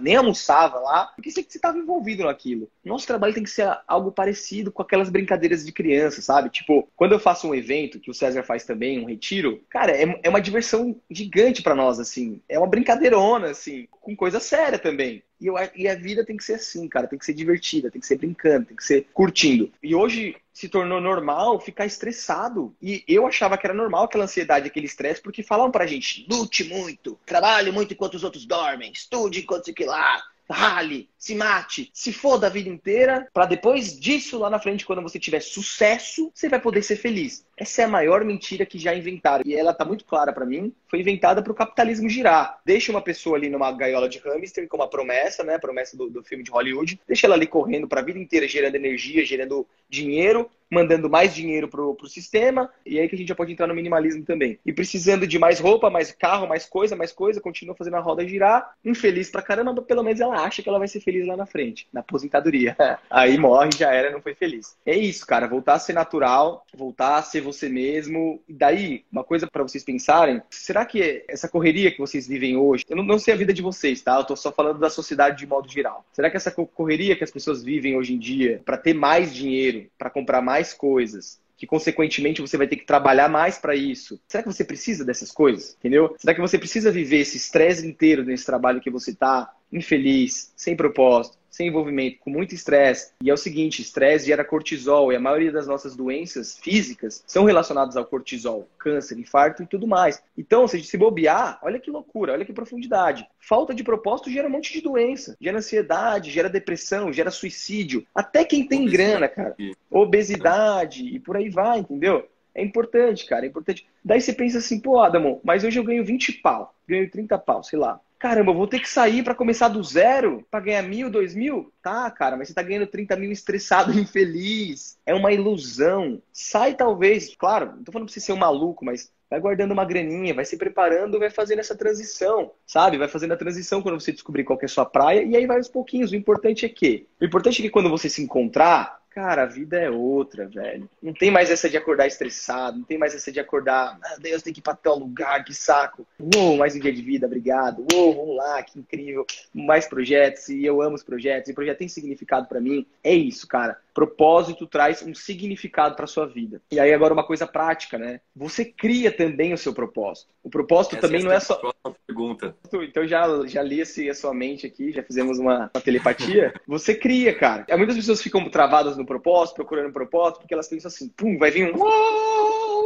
Speaker 1: nem almoçava lá, porque você estava envolvido naquilo. Nosso trabalho tem que ser algo parecido com aquelas brincadeiras de criança, sabe? Tipo, quando eu faço um evento, que o César faz também, um retiro, cara, é, é uma diversão gigante para nós, assim. É uma brincadeirona, assim, com coisa séria também. E, eu, e a vida tem que ser assim, cara. Tem que ser divertida, tem que ser brincando, tem que ser curtindo. E hoje se tornou normal ficar estressado. E eu achava que era normal aquela ansiedade, aquele estresse, porque falavam pra gente: lute muito, trabalhe muito enquanto os outros dormem, estude enquanto se que lá, rale, se mate, se foda a vida inteira, para depois disso, lá na frente, quando você tiver sucesso, você vai poder ser feliz. Essa é a maior mentira que já inventaram. E ela tá muito clara para mim. Foi inventada para o capitalismo girar. Deixa uma pessoa ali numa gaiola de hamster com uma promessa, né? Promessa do, do filme de Hollywood. Deixa ela ali correndo para a vida inteira, gerando energia, gerando dinheiro, mandando mais dinheiro pro, pro sistema. E aí que a gente já pode entrar no minimalismo também. E precisando de mais roupa, mais carro, mais coisa, mais coisa, continua fazendo a roda girar. Infeliz pra caramba, pelo menos ela acha que ela vai ser feliz lá na frente, na aposentadoria. aí morre, já era, não foi feliz. É isso, cara. Voltar a ser natural, voltar a ser você mesmo. E daí, uma coisa para vocês pensarem: será que essa correria que vocês vivem hoje, eu não, não sei a vida de vocês, tá? Eu tô só falando da sociedade de modo geral. Será que essa correria que as pessoas vivem hoje em dia para ter mais dinheiro, para comprar mais coisas, que consequentemente você vai ter que trabalhar mais para isso. Será que você precisa dessas coisas? Entendeu? Será que você precisa viver esse estresse inteiro nesse trabalho que você tá infeliz, sem propósito? Sem envolvimento, com muito estresse. E é o seguinte, estresse gera cortisol e a maioria das nossas doenças físicas são relacionadas ao cortisol, câncer, infarto e tudo mais. Então, se a gente se bobear, olha que loucura, olha que profundidade. Falta de propósito gera um monte de doença, gera ansiedade, gera depressão, gera suicídio. Até quem tem grana, cara. Obesidade e por aí vai, entendeu? É importante, cara, é importante. Daí você pensa assim, pô, Adamo, mas hoje eu ganho 20 pau, ganho 30 pau, sei lá caramba, eu vou ter que sair para começar do zero para ganhar mil, dois mil? Tá, cara, mas você tá ganhando 30 mil estressado, infeliz. É uma ilusão. Sai talvez, claro, não tô falando pra você ser um maluco, mas vai guardando uma graninha, vai se preparando, vai fazendo essa transição, sabe? Vai fazendo a transição quando você descobrir qual é a sua praia, e aí vai aos pouquinhos. O importante é que, o importante é que quando você se encontrar, Cara, a vida é outra, velho. Não tem mais essa de acordar estressado, não tem mais essa de acordar, meu Deus, tem que ir pra tal lugar, que saco. Uou, mais um dia de vida, obrigado. Uou, vamos lá, que incrível. Mais projetos, e eu amo os projetos, e o projeto tem significado para mim. É isso, cara. Propósito traz um significado para sua vida. E aí agora uma coisa prática, né? Você cria também o seu propósito. O propósito Essa também é não é só
Speaker 2: pergunta.
Speaker 1: Então já já li a sua mente aqui, já fizemos uma, uma telepatia. Você cria, cara. Muitas pessoas ficam travadas no propósito, procurando um propósito, porque elas pensam assim, pum, vai vir um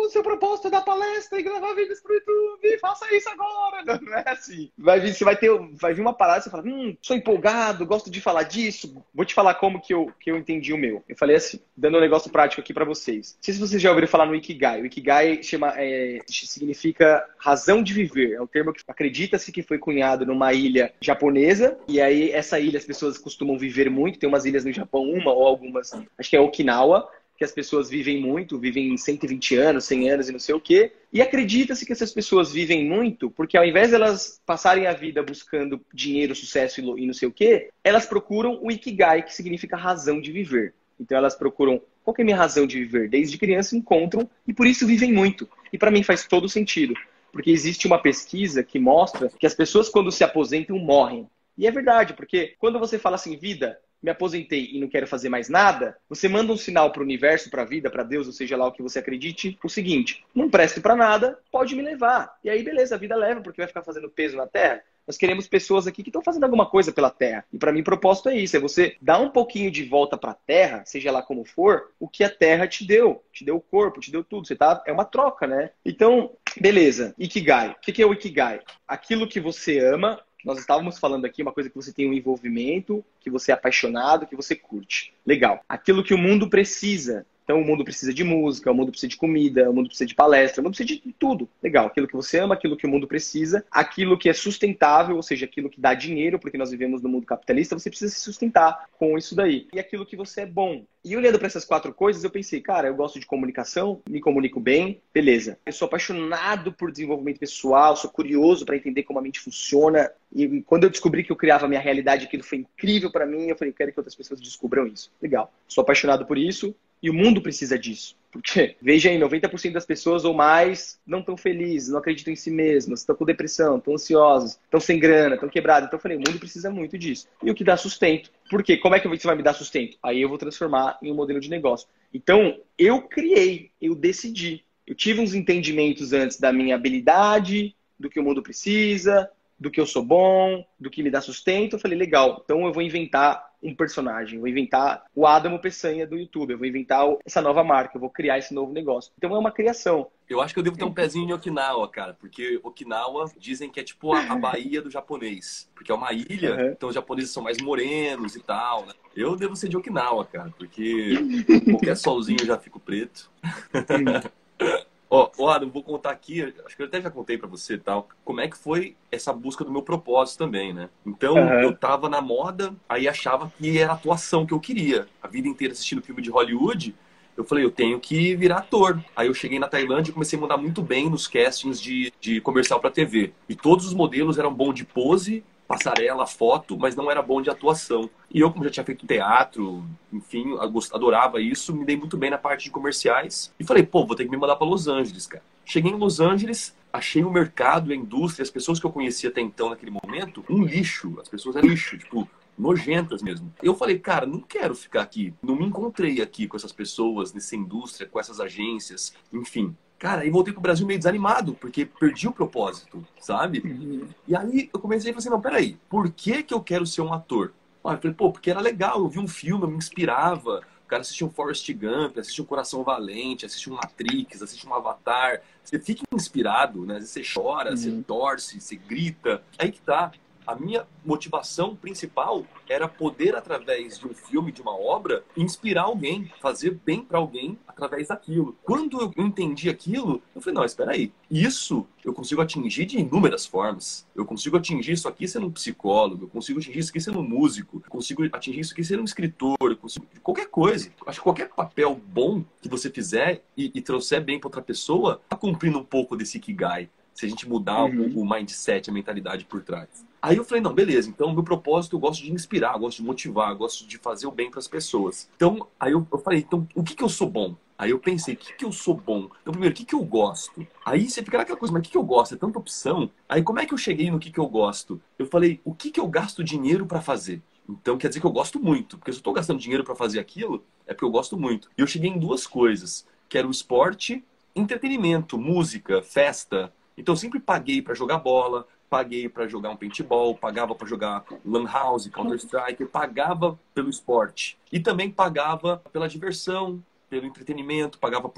Speaker 1: seu propósito dar palestra e gravar vídeos pro YouTube, faça isso agora. Não, não, é assim. Vai vir, você vai ter, vai vir uma parada, você fala, hum, sou empolgado, gosto de falar disso, vou te falar como que eu, que eu entendi o meu. Eu falei assim, dando um negócio prático aqui para vocês. Não sei se vocês já ouviram falar no Ikigai. O Ikigai chama, é, significa razão de viver. É um termo que acredita-se que foi cunhado numa ilha japonesa, e aí essa ilha as pessoas costumam viver muito, tem umas ilhas no Japão, uma ou algumas, acho que é Okinawa, que as pessoas vivem muito, vivem 120 anos, 100 anos e não sei o quê. E acredita-se que essas pessoas vivem muito porque ao invés de elas passarem a vida buscando dinheiro, sucesso e não sei o quê, elas procuram o Ikigai, que significa razão de viver. Então elas procuram qual é a minha razão de viver? Desde criança encontram e por isso vivem muito. E para mim faz todo sentido, porque existe uma pesquisa que mostra que as pessoas quando se aposentam morrem. E é verdade, porque quando você fala assim, vida, me aposentei e não quero fazer mais nada, você manda um sinal para o universo, para a vida, para Deus, ou seja lá o que você acredite, o seguinte: não preste para nada, pode me levar. E aí, beleza, a vida leva, porque vai ficar fazendo peso na terra. Nós queremos pessoas aqui que estão fazendo alguma coisa pela Terra. E para mim, o propósito é isso: é você dar um pouquinho de volta para a Terra, seja lá como for, o que a Terra te deu. Te deu o corpo, te deu tudo. Você tá, é uma troca, né? Então, beleza. Ikigai. O que é o Ikigai? Aquilo que você ama nós estávamos falando aqui uma coisa que você tem um envolvimento, que você é apaixonado, que você curte. Legal. Aquilo que o mundo precisa. Então, o mundo precisa de música, o mundo precisa de comida, o mundo precisa de palestra, o mundo precisa de tudo. Legal. Aquilo que você ama, aquilo que o mundo precisa, aquilo que é sustentável, ou seja, aquilo que dá dinheiro, porque nós vivemos no mundo capitalista, você precisa se sustentar com isso daí. E aquilo que você é bom. E olhando para essas quatro coisas, eu pensei, cara, eu gosto de comunicação, me comunico bem, beleza. Eu sou apaixonado por desenvolvimento pessoal, sou curioso para entender como a mente funciona. E quando eu descobri que eu criava a minha realidade, aquilo foi incrível para mim, eu falei, quero que outras pessoas descubram isso. Legal. Sou apaixonado por isso, e o mundo precisa disso. Porque, veja aí, 90% das pessoas ou mais não estão felizes, não acreditam em si mesmas, estão com depressão, estão ansiosas, estão sem grana, estão quebradas. Então eu falei, o mundo precisa muito disso. E o que dá sustento? Por quê? Como é que você vai me dar sustento? Aí eu vou transformar em um modelo de negócio. Então, eu criei, eu decidi. Eu tive uns entendimentos antes da minha habilidade, do que o mundo precisa, do que eu sou bom, do que me dá sustento. Eu falei, legal, então eu vou inventar um personagem, vou inventar o Adamo Peçanha do YouTube, eu vou inventar essa nova marca, eu vou criar esse novo negócio. Então é uma criação.
Speaker 2: Eu acho que eu devo ter um pezinho em Okinawa, cara, porque Okinawa dizem que é tipo a, a Bahia do japonês, porque é uma ilha, uhum. então os japoneses são mais morenos e tal, né? Eu devo ser de Okinawa, cara, porque qualquer solzinho eu já fico preto. Ó, oh, Adam, vou contar aqui, acho que eu até já contei para você tal, como é que foi essa busca do meu propósito também, né? Então, uhum. eu tava na moda, aí achava que era a atuação que eu queria. A vida inteira assistindo filme de Hollywood, eu falei, eu tenho que virar ator. Aí eu cheguei na Tailândia e comecei a mandar muito bem nos castings de, de comercial para TV. E todos os modelos eram bons de pose passarela, foto, mas não era bom de atuação. E eu, como já tinha feito teatro, enfim, adorava isso, me dei muito bem na parte de comerciais. E falei, pô, vou ter que me mandar para Los Angeles, cara. Cheguei em Los Angeles, achei o mercado, a indústria, as pessoas que eu conhecia até então, naquele momento, um lixo. As pessoas eram lixo, tipo, nojentas mesmo. Eu falei, cara, não quero ficar aqui. Não me encontrei aqui com essas pessoas, nessa indústria, com essas agências, enfim. Cara, aí voltei pro Brasil meio desanimado, porque perdi o propósito, sabe? Uhum. E aí eu comecei a falar assim, não, peraí, por que que eu quero ser um ator? Ah, eu falei, pô, porque era legal, eu vi um filme, eu me inspirava. O cara assistiu um Forrest Gump, assistiu um Coração Valente, assistiu um Matrix, assistiu um Avatar. Você fica inspirado, né? Às vezes você chora, uhum. você torce, você grita. Aí que tá a minha motivação principal era poder, através de um filme, de uma obra, inspirar alguém, fazer bem para alguém através daquilo. Quando eu entendi aquilo, eu falei: não, espera aí. Isso eu consigo atingir de inúmeras formas. Eu consigo atingir isso aqui sendo um psicólogo, eu consigo atingir isso aqui sendo um músico, eu consigo atingir isso aqui sendo um escritor, eu consigo qualquer coisa. Acho que qualquer papel bom que você fizer e, e trouxer bem para outra pessoa, tá cumprindo um pouco desse Ikigai. Se a gente mudar uhum. o, o mindset, a mentalidade por trás. Aí eu falei, não, beleza, então meu propósito eu gosto de inspirar, gosto de motivar, gosto de fazer o bem para as pessoas. Então, aí eu, eu, falei, então, o que, que eu sou bom? Aí eu pensei, o que, que eu sou bom? Então, primeiro, o que, que eu gosto? Aí você fica naquela coisa, mas o que, que eu gosto? É tanta opção. Aí como é que eu cheguei no que, que eu gosto? Eu falei, o que, que eu gasto dinheiro para fazer? Então quer dizer que eu gosto muito, porque se eu estou gastando dinheiro para fazer aquilo, é porque eu gosto muito. E eu cheguei em duas coisas, que era o esporte, entretenimento, música, festa. Então eu sempre paguei para jogar bola, paguei para jogar um paintball, pagava para jogar Lan House, Counter Strike, pagava pelo esporte. E também pagava pela diversão, pelo entretenimento, pagava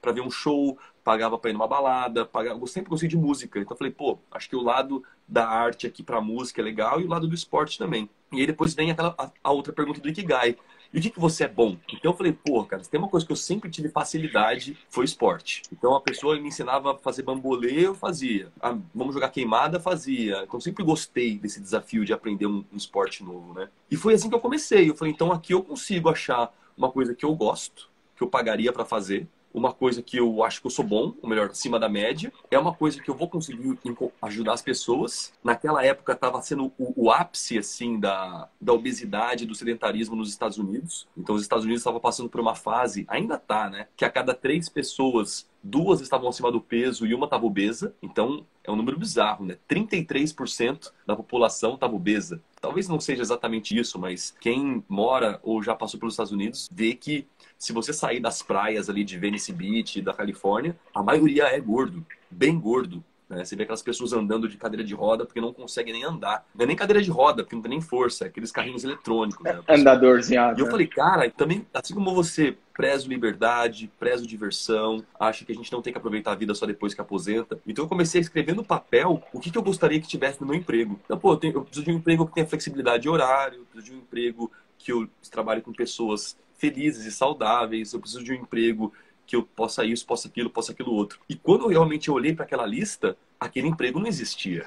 Speaker 2: para ver um show, pagava para ir numa balada, pagava, eu sempre gostei de música, então eu falei, pô, acho que o lado da arte aqui para música é legal e o lado do esporte também. E aí depois vem aquela a, a outra pergunta do Ikigai, e o que, que você é bom? Então eu falei, pô, cara, tem uma coisa que eu sempre tive facilidade, foi esporte. Então a pessoa me ensinava a fazer bambolê, eu fazia. Vamos jogar queimada, fazia. Então sempre gostei desse desafio de aprender um, um esporte novo, né? E foi assim que eu comecei. Eu falei, então aqui eu consigo achar uma coisa que eu gosto, que eu pagaria para fazer, uma coisa que eu acho que eu sou bom, ou melhor, acima da média. É uma coisa que eu vou conseguir ajudar as pessoas. Naquela época estava sendo o, o, ápice assim da, da obesidade, do sedentarismo nos Estados Unidos. Então os Estados Unidos estavam passando por uma fase, ainda tá, né, que a cada três pessoas duas estavam acima do peso e uma estava obesa. Então, é um número bizarro, né? 33% da população estava obesa. Talvez não seja exatamente isso, mas quem mora ou já passou pelos Estados Unidos vê que se você sair das praias ali de Venice Beach, da Califórnia, a maioria é gordo, bem gordo. Né? Você vê aquelas pessoas andando de cadeira de roda porque não conseguem nem andar. Não é nem cadeira de roda, porque não tem nem força, é aqueles carrinhos eletrônicos. Né?
Speaker 1: Andadorzinho.
Speaker 2: E eu falei, cara, também, assim como você prezo liberdade, prezo diversão, acho que a gente não tem que aproveitar a vida só depois que aposenta. Então eu comecei a escrever no papel o que, que eu gostaria que tivesse no meu emprego. Então, pô, eu, tenho, eu preciso de um emprego que tenha flexibilidade de horário, eu preciso de um emprego que eu trabalhe com pessoas felizes e saudáveis, eu preciso de um emprego que eu possa isso, possa aquilo, possa aquilo outro. E quando eu realmente olhei para aquela lista, aquele emprego não existia.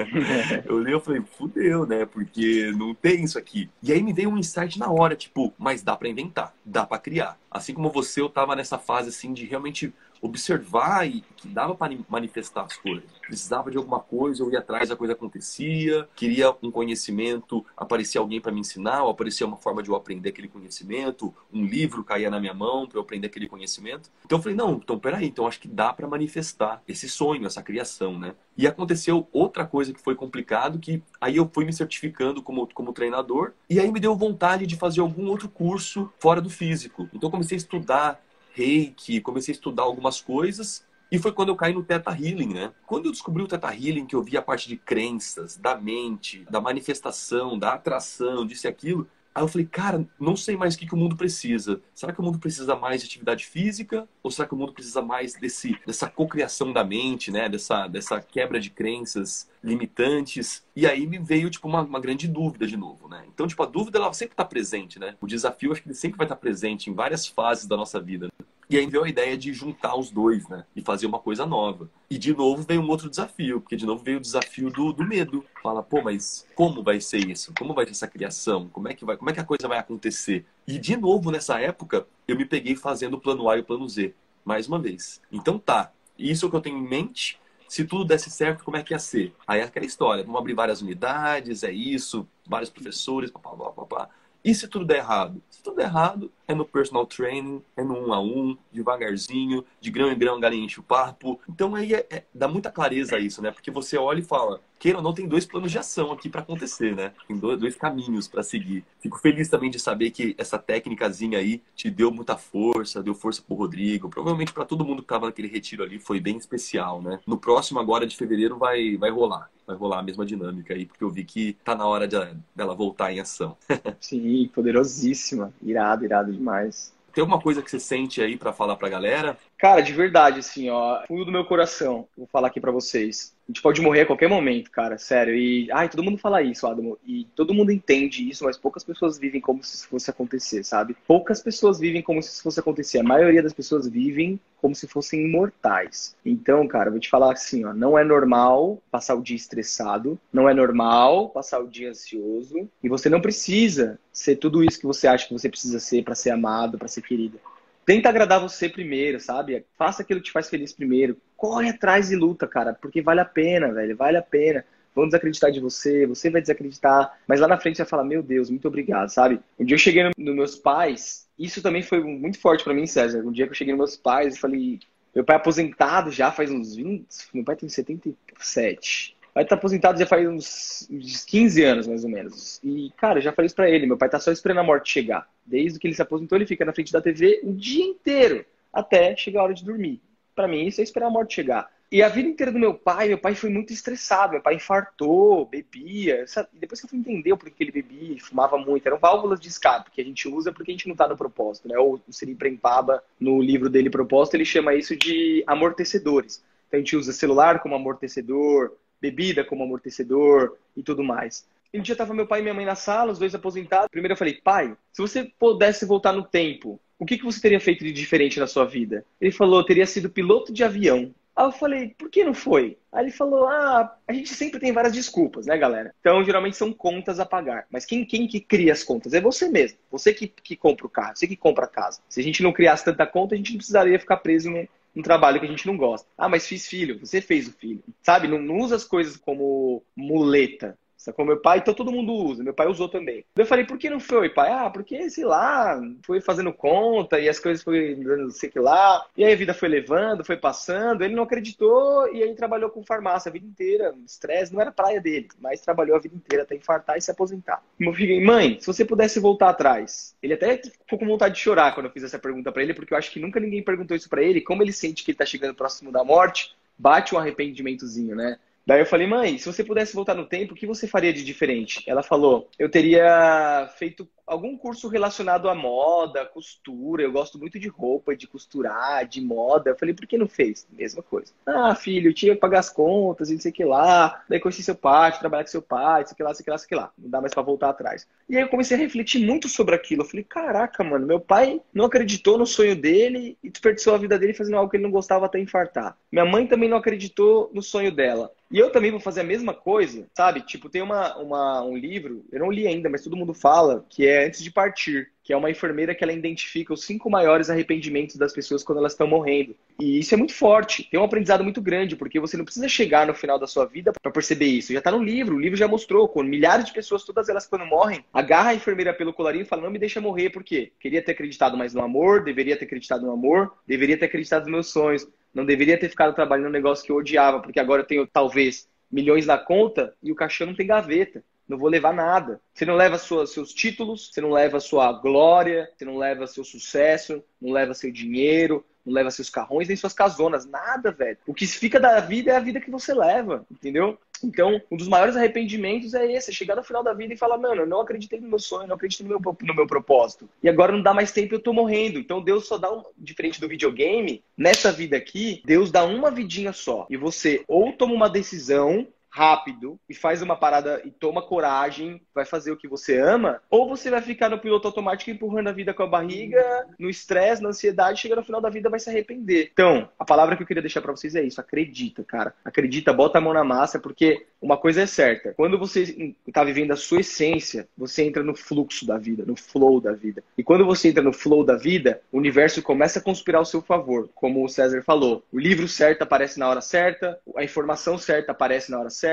Speaker 2: eu olhei e falei, fudeu, né? Porque não tem isso aqui. E aí me veio um insight na hora, tipo, mas dá para inventar, dá para criar. Assim como você, eu tava nessa fase assim de realmente observar e que dava para manifestar as coisas. Precisava de alguma coisa, eu ia atrás, a coisa acontecia. Queria um conhecimento, aparecia alguém para me ensinar, ou aparecia uma forma de eu aprender aquele conhecimento, um livro caía na minha mão para eu aprender aquele conhecimento. Então eu falei, não, então peraí, então acho que dá para manifestar esse sonho, essa criação, né? E aconteceu outra coisa que foi complicado, que aí eu fui me certificando como, como treinador, e aí me deu vontade de fazer algum outro curso fora do físico. Então comecei a estudar reiki, comecei a estudar algumas coisas. E foi quando eu caí no Teta Healing, né? Quando eu descobri o Teta Healing, que eu vi a parte de crenças, da mente, da manifestação, da atração, disso e aquilo, Aí eu falei, cara, não sei mais o que, que o mundo precisa. Será que o mundo precisa mais de atividade física? Será que o mundo precisa mais desse, dessa cocriação da mente, né? Dessa, dessa quebra de crenças limitantes? E aí me veio, tipo, uma, uma grande dúvida de novo, né? Então, tipo, a dúvida, ela sempre está presente, né? O desafio, acho que ele sempre vai estar tá presente em várias fases da nossa vida. E aí veio a ideia de juntar os dois, né? E fazer uma coisa nova. E de novo veio um outro desafio, porque de novo veio o desafio do, do medo. Fala, pô, mas como vai ser isso? Como vai ser essa criação? Como é que vai, como é que a coisa vai acontecer? E de novo, nessa época, eu me peguei fazendo o plano A e o plano Z, mais uma vez. Então tá, isso é o que eu tenho em mente. Se tudo desse certo, como é que ia ser? Aí é aquela história, vamos abrir várias unidades, é isso, vários professores, papá, papá. E se tudo der errado? Se tudo der errado, é no personal training, é no um a um, devagarzinho, de grão em grão, galinha enche o papo. Então aí é, é, dá muita clareza isso, né? Porque você olha e fala, queira ou não, tem dois planos de ação aqui para acontecer, né? Tem dois, dois caminhos para seguir. Fico feliz também de saber que essa técnicazinha aí te deu muita força, deu força pro Rodrigo. Provavelmente para todo mundo que tava naquele retiro ali foi bem especial, né? No próximo agora de fevereiro vai, vai rolar. Vai rolar a mesma dinâmica aí, porque eu vi que tá na hora de, dela voltar em ação.
Speaker 1: Sim, poderosíssima. Irado, irado demais.
Speaker 2: Tem alguma coisa que você sente aí para falar pra galera?
Speaker 1: Cara, de verdade, assim, ó, fundo do meu coração, vou falar aqui para vocês. A gente pode morrer a qualquer momento, cara, sério. E, ai, todo mundo fala isso, Adamo. E todo mundo entende isso, mas poucas pessoas vivem como se isso fosse acontecer, sabe? Poucas pessoas vivem como se isso fosse acontecer. A maioria das pessoas vivem como se fossem imortais. Então, cara, vou te falar assim, ó, não é normal passar o dia estressado, não é normal passar o dia ansioso, e você não precisa ser tudo isso que você acha que você precisa ser para ser amado, para ser querido. Tenta agradar você primeiro, sabe? Faça aquilo que te faz feliz primeiro. Corre atrás e luta, cara, porque vale a pena, velho, vale a pena. Vão desacreditar de você, você vai desacreditar, mas lá na frente você vai falar: Meu Deus, muito obrigado, sabe? Um dia eu cheguei nos no meus pais, isso também foi muito forte para mim, César. Um dia que eu cheguei nos meus pais e falei: Meu pai é aposentado já faz uns 20, meu pai tem 77 pai tá aposentado já faz uns, uns 15 anos, mais ou menos. E, cara, eu já falei isso pra ele. Meu pai tá só esperando a morte chegar. Desde que ele se aposentou, ele fica na frente da TV o dia inteiro, até chegar a hora de dormir. Para mim, isso é esperar a morte chegar. E a vida inteira do meu pai, meu pai foi muito estressado. Meu pai infartou, bebia. Sabe? Depois que eu fui entender o porquê ele bebia e fumava muito, eram válvulas de escape que a gente usa porque a gente não tá no propósito, né? O Siri Prempaba, no livro dele Propósito, ele chama isso de amortecedores. Então a gente usa celular como amortecedor, bebida como amortecedor e tudo mais. Um dia tava meu pai e minha mãe na sala, os dois aposentados. Primeiro eu falei, pai, se você pudesse voltar no tempo, o que, que você teria feito de diferente na sua vida? Ele falou, teria sido piloto de avião. Aí eu falei, por que não foi? Aí ele falou, ah, a gente sempre tem várias desculpas, né, galera? Então, geralmente são contas a pagar. Mas quem, quem que cria as contas? É você mesmo. Você que, que compra o carro, você que compra a casa. Se a gente não criasse tanta conta, a gente não precisaria ficar preso um trabalho que a gente não gosta. Ah, mas fiz filho, você fez o filho. Sabe? Não, não usa as coisas como muleta. Sacou? Meu pai, então todo mundo usa. Meu pai usou também. Eu falei, por que não foi, pai? Ah, porque, sei lá, foi fazendo conta e as coisas foi dando sei que lá. E aí a vida foi levando, foi passando. Ele não acreditou e aí trabalhou com farmácia a vida inteira. Estresse não era praia dele, mas trabalhou a vida inteira até infartar e se aposentar. Eu fiquei, mãe, se você pudesse voltar atrás. Ele até ficou com vontade de chorar quando eu fiz essa pergunta para ele, porque eu acho que nunca ninguém perguntou isso para ele. Como ele sente que ele tá chegando próximo da morte, bate um arrependimentozinho, né? Daí eu falei, mãe, se você pudesse voltar no tempo, o que você faria de diferente? Ela falou, eu teria feito algum curso relacionado à moda, costura. Eu gosto muito de roupa, de costurar, de moda. Eu falei, por que não fez? Mesma coisa. Ah, filho, tinha que pagar as contas e não sei o que lá. Daí conheci seu pai, trabalhar com seu pai, sei que lá, sei que lá, sei que lá. Não dá mais pra voltar atrás. E aí eu comecei a refletir muito sobre aquilo. Eu falei, caraca, mano, meu pai não acreditou no sonho dele e desperdiçou a vida dele fazendo algo que ele não gostava até infartar. Minha mãe também não acreditou no sonho dela. E eu também vou fazer a mesma coisa, sabe? Tipo, tem uma, uma, um livro, eu não li ainda, mas todo mundo fala, que é Antes de Partir, que é uma enfermeira que ela identifica os cinco maiores arrependimentos das pessoas quando elas estão morrendo. E isso é muito forte, tem um aprendizado muito grande, porque você não precisa chegar no final da sua vida para perceber isso. Já está no livro, o livro já mostrou, com milhares de pessoas, todas elas quando morrem, agarra a enfermeira pelo colarinho e fala: não me deixa morrer, por quê? Queria ter acreditado mais no amor, deveria ter acreditado no amor, deveria ter acreditado nos meus sonhos, não deveria ter ficado trabalhando no negócio que eu odiava, porque agora eu tenho talvez milhões na conta e o caixão não tem gaveta. Não vou levar nada. Você não leva sua, seus títulos, você não leva sua glória, você não leva seu sucesso, não leva seu dinheiro, não leva seus carrões, nem suas casonas, nada, velho. O que fica da vida é a vida que você leva, entendeu? Então, um dos maiores arrependimentos é esse, é chegar no final da vida e falar, mano, eu não acreditei no meu sonho, não acreditei no meu, no meu propósito. E agora não dá mais tempo, eu tô morrendo. Então Deus só dá um, diferente do videogame, nessa vida aqui, Deus dá uma vidinha só. E você ou toma uma decisão rápido e faz uma parada e toma coragem, vai fazer o que você ama, ou você vai ficar no piloto automático empurrando a vida com a barriga, no estresse, na ansiedade, chega no final da vida vai se arrepender. Então, a palavra que eu queria deixar para vocês é isso, acredita, cara. Acredita, bota a mão na massa, porque uma coisa é certa, quando você está vivendo a sua essência, você entra no fluxo da vida, no flow da vida. E quando você entra no flow da vida, o universo começa a conspirar ao seu favor, como o César falou. O livro certo aparece na hora certa, a informação certa aparece na hora certa,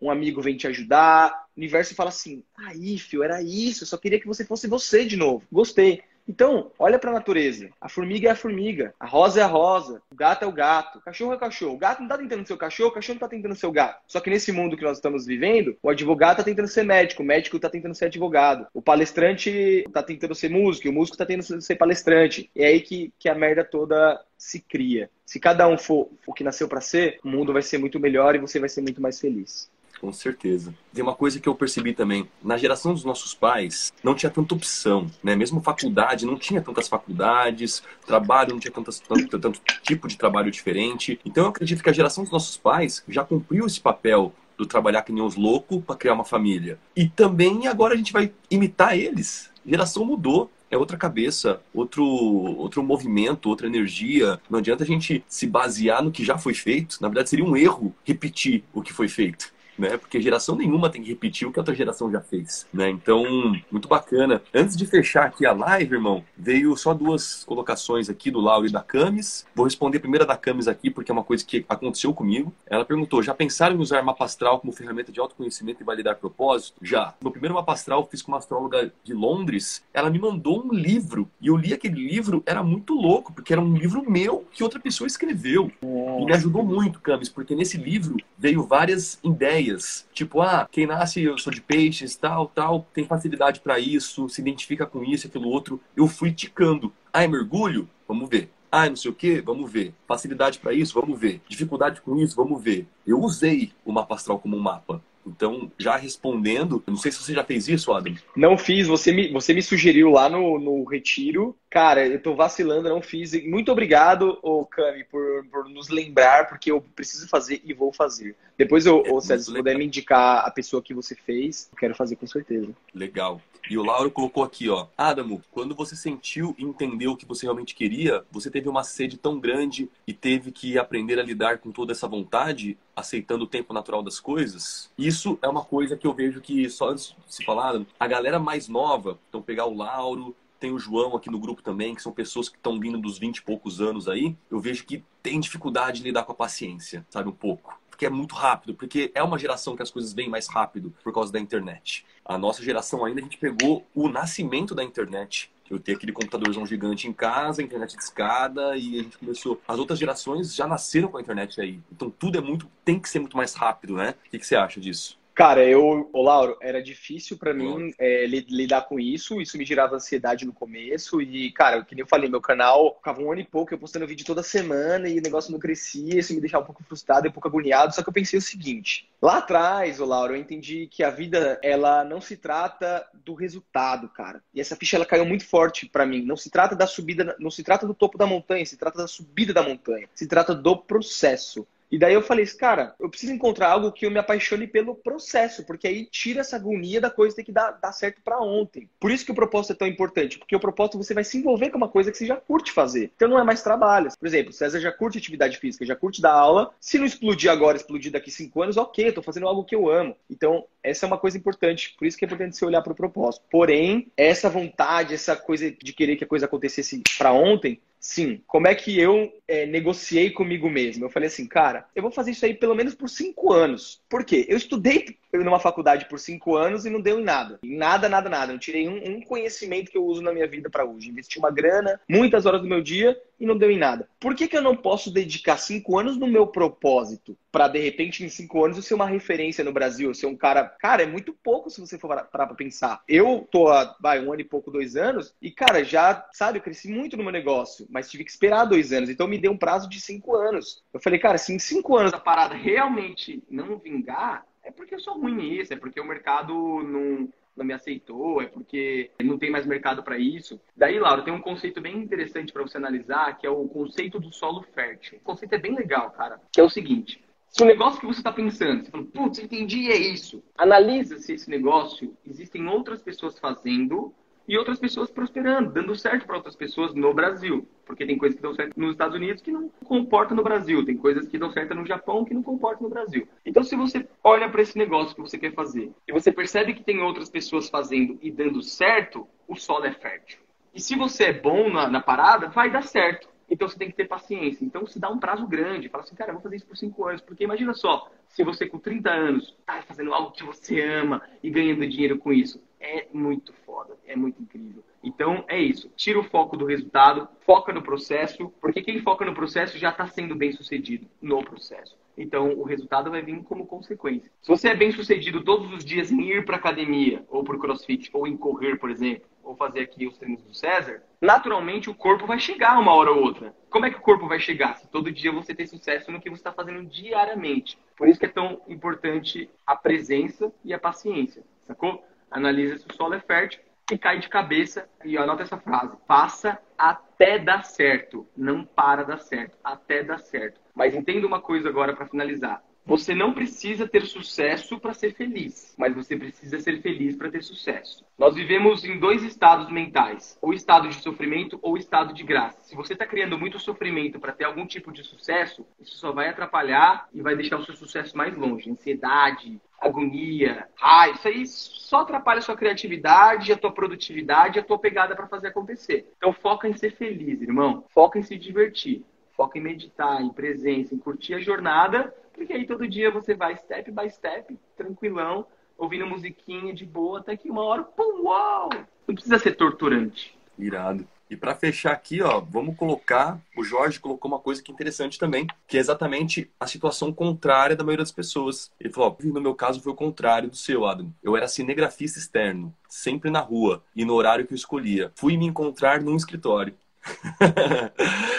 Speaker 1: um amigo vem te ajudar, o universo fala assim: aí, fio, era isso, eu só queria que você fosse você de novo. Gostei. Então, olha para a natureza. A formiga é a formiga, a rosa é a rosa, o gato é o gato, o cachorro é o cachorro. O gato não está tentando ser o cachorro, o cachorro não está tentando ser o gato. Só que nesse mundo que nós estamos vivendo, o advogado está tentando ser médico, o médico está tentando ser advogado, o palestrante está tentando ser músico, o músico está tentando ser palestrante. É aí que, que a merda toda se cria. Se cada um for o que nasceu para ser, o mundo vai ser muito melhor e você vai ser muito mais feliz.
Speaker 2: Com certeza. Tem uma coisa que eu percebi também. Na geração dos nossos pais, não tinha tanta opção, né? Mesmo faculdade, não tinha tantas faculdades, trabalho, não tinha tantas, tanto, tanto tipo de trabalho diferente. Então eu acredito que a geração dos nossos pais já cumpriu esse papel do trabalhar que nem os loucos para criar uma família. E também agora a gente vai imitar eles. A geração mudou é outra cabeça, outro, outro movimento, outra energia. Não adianta a gente se basear no que já foi feito. Na verdade, seria um erro repetir o que foi feito né? Porque geração nenhuma tem que repetir o que a outra geração já fez, né? Então, muito bacana. Antes de fechar aqui a live, irmão, veio só duas colocações aqui do Lauro e da Camis. Vou responder a primeira da Camis aqui, porque é uma coisa que aconteceu comigo. Ela perguntou: já pensaram em usar mapa astral como ferramenta de autoconhecimento e validar propósito? Já. No primeiro mapa astral, eu fiz com uma astróloga de Londres. Ela me mandou um livro e eu li aquele livro, era muito louco, porque era um livro meu que outra pessoa escreveu. E me ajudou muito, Camis, porque nesse livro veio várias ideias ideias. Tipo, ah, quem nasce, eu sou de peixes, tal, tal, tem facilidade para isso, se identifica com isso, aquilo outro. Eu fui ticando. É mergulho? Vamos ver. Ah, não sei o que, vamos ver. Facilidade para isso, vamos ver. Dificuldade com isso, vamos ver. Eu usei o mapa astral como um mapa. Então, já respondendo, não sei se você já fez isso, Adam.
Speaker 1: Não fiz, você me, você me sugeriu lá no, no retiro. Cara, eu tô vacilando, não fiz. Muito obrigado, ô Cami, por, por nos lembrar, porque eu preciso fazer e vou fazer. Depois, eu, é, César, se puder me indicar a pessoa que você fez, eu quero fazer com certeza.
Speaker 2: Legal. E o Lauro colocou aqui, ó. Adamo, quando você sentiu e entendeu o que você realmente queria, você teve uma sede tão grande e teve que aprender a lidar com toda essa vontade, aceitando o tempo natural das coisas? Isso é uma coisa que eu vejo que, só antes de se falar, a galera mais nova, então pegar o Lauro, tem o João aqui no grupo também, que são pessoas que estão vindo dos 20 e poucos anos aí, eu vejo que tem dificuldade de lidar com a paciência, sabe, um pouco porque é muito rápido, porque é uma geração que as coisas vêm mais rápido por causa da internet. A nossa geração ainda, a gente pegou o nascimento da internet. Eu tenho aquele computadorzão gigante em casa, internet de escada, e a gente começou. As outras gerações já nasceram com a internet aí. Então tudo é muito. tem que ser muito mais rápido, né? O que, que você acha disso?
Speaker 1: Cara, eu, ô Lauro, era difícil para mim é, lidar com isso. Isso me gerava ansiedade no começo. E, cara, que nem eu falei, meu canal ficava um ano e pouco eu postando vídeo toda semana e o negócio não crescia. Isso me deixava um pouco frustrado e um pouco agoniado. Só que eu pensei o seguinte: lá atrás, ô Lauro, eu entendi que a vida, ela não se trata do resultado, cara. E essa ficha, ela caiu muito forte para mim. Não se trata da subida, não se trata do topo da montanha, se trata da subida da montanha. Se trata do processo. E daí eu falei, cara, eu preciso encontrar algo que eu me apaixone pelo processo, porque aí tira essa agonia da coisa ter que dar, dar certo para ontem. Por isso que o propósito é tão importante, porque o propósito você vai se envolver com uma coisa que você já curte fazer. Então não é mais trabalho. Por exemplo, César já curte atividade física, já curte dar aula. Se não explodir agora, explodir daqui cinco anos, ok, eu tô fazendo algo que eu amo. Então, essa é uma coisa importante. Por isso que é importante você olhar para o propósito. Porém, essa vontade, essa coisa de querer que a coisa acontecesse para ontem, Sim. Como é que eu é, negociei comigo mesmo? Eu falei assim, cara, eu vou fazer isso aí pelo menos por cinco anos. Por quê? Eu estudei numa faculdade por cinco anos e não deu em nada. Em nada, nada, nada. Não tirei um, um conhecimento que eu uso na minha vida para hoje. Investi uma grana, muitas horas do meu dia e não deu em nada. Por que, que eu não posso dedicar cinco anos no meu propósito para de repente em cinco anos eu ser uma referência no Brasil, eu ser um cara, cara, é muito pouco se você for parar para pensar. Eu tô há, vai, um ano e pouco, dois anos e cara, já, sabe, eu cresci muito no meu negócio, mas tive que esperar dois anos, então me deu um prazo de cinco anos. Eu falei, cara, se em cinco anos a parada realmente não vingar, é porque eu sou ruim nisso, é porque o mercado não não me aceitou, é porque não tem mais mercado para isso. Daí, Laura, tem um conceito bem interessante para você analisar, que é o conceito do solo fértil. O conceito é bem legal, cara, que é o seguinte. Se o negócio que você está pensando, você fala, putz, entendi, é isso. Analisa se esse negócio existem outras pessoas fazendo e outras pessoas prosperando, dando certo para outras pessoas no Brasil. Porque tem coisas que dão certo nos Estados Unidos que não comportam no Brasil, tem coisas que dão certo no Japão que não comportam no Brasil. Então, se você olha para esse negócio que você quer fazer e você percebe que tem outras pessoas fazendo e dando certo, o solo é fértil. E se você é bom na, na parada, vai dar certo. Então você tem que ter paciência. Então se dá um prazo grande. Fala assim, cara, eu vou fazer isso por 5 anos. Porque imagina só, se você com 30 anos tá fazendo algo que você ama e ganhando dinheiro com isso é muito foda, é muito incrível. Então é isso. Tira o foco do resultado, foca no processo, porque quem foca no processo já está sendo bem sucedido no processo. Então o resultado vai vir como consequência. Se você é bem sucedido todos os dias em ir para academia, ou para o crossfit, ou em correr, por exemplo, ou fazer aqui os treinos do César, naturalmente o corpo vai chegar uma hora ou outra. Como é que o corpo vai chegar? Se todo dia você tem sucesso no que você está fazendo diariamente. Por isso que é tão importante a presença e a paciência, sacou? Analisa se o solo é fértil e cai de cabeça e anota essa frase: faça até dar certo, não para dar certo, até dar certo. Mas entenda uma coisa agora para finalizar. Você não precisa ter sucesso para ser feliz, mas você precisa ser feliz para ter sucesso. Nós vivemos em dois estados mentais: ou estado de sofrimento ou estado de graça. Se você está criando muito sofrimento para ter algum tipo de sucesso, isso só vai atrapalhar e vai deixar o seu sucesso mais longe. Ansiedade, agonia, ah, isso aí só atrapalha a sua criatividade, a tua produtividade, a tua pegada para fazer acontecer. Então foca em ser feliz, irmão. Foca em se divertir. Foca em meditar, em presença, em curtir a jornada porque aí todo dia você vai step by step, tranquilão, ouvindo musiquinha de boa, até que uma hora, pum, uau! Não precisa ser torturante.
Speaker 2: Irado. E para fechar aqui, ó, vamos colocar. O Jorge colocou uma coisa que é interessante também, que é exatamente a situação contrária da maioria das pessoas. Ele falou: ó, no meu caso foi o contrário do seu, Adam. Eu era cinegrafista externo, sempre na rua e no horário que eu escolhia. Fui me encontrar num escritório.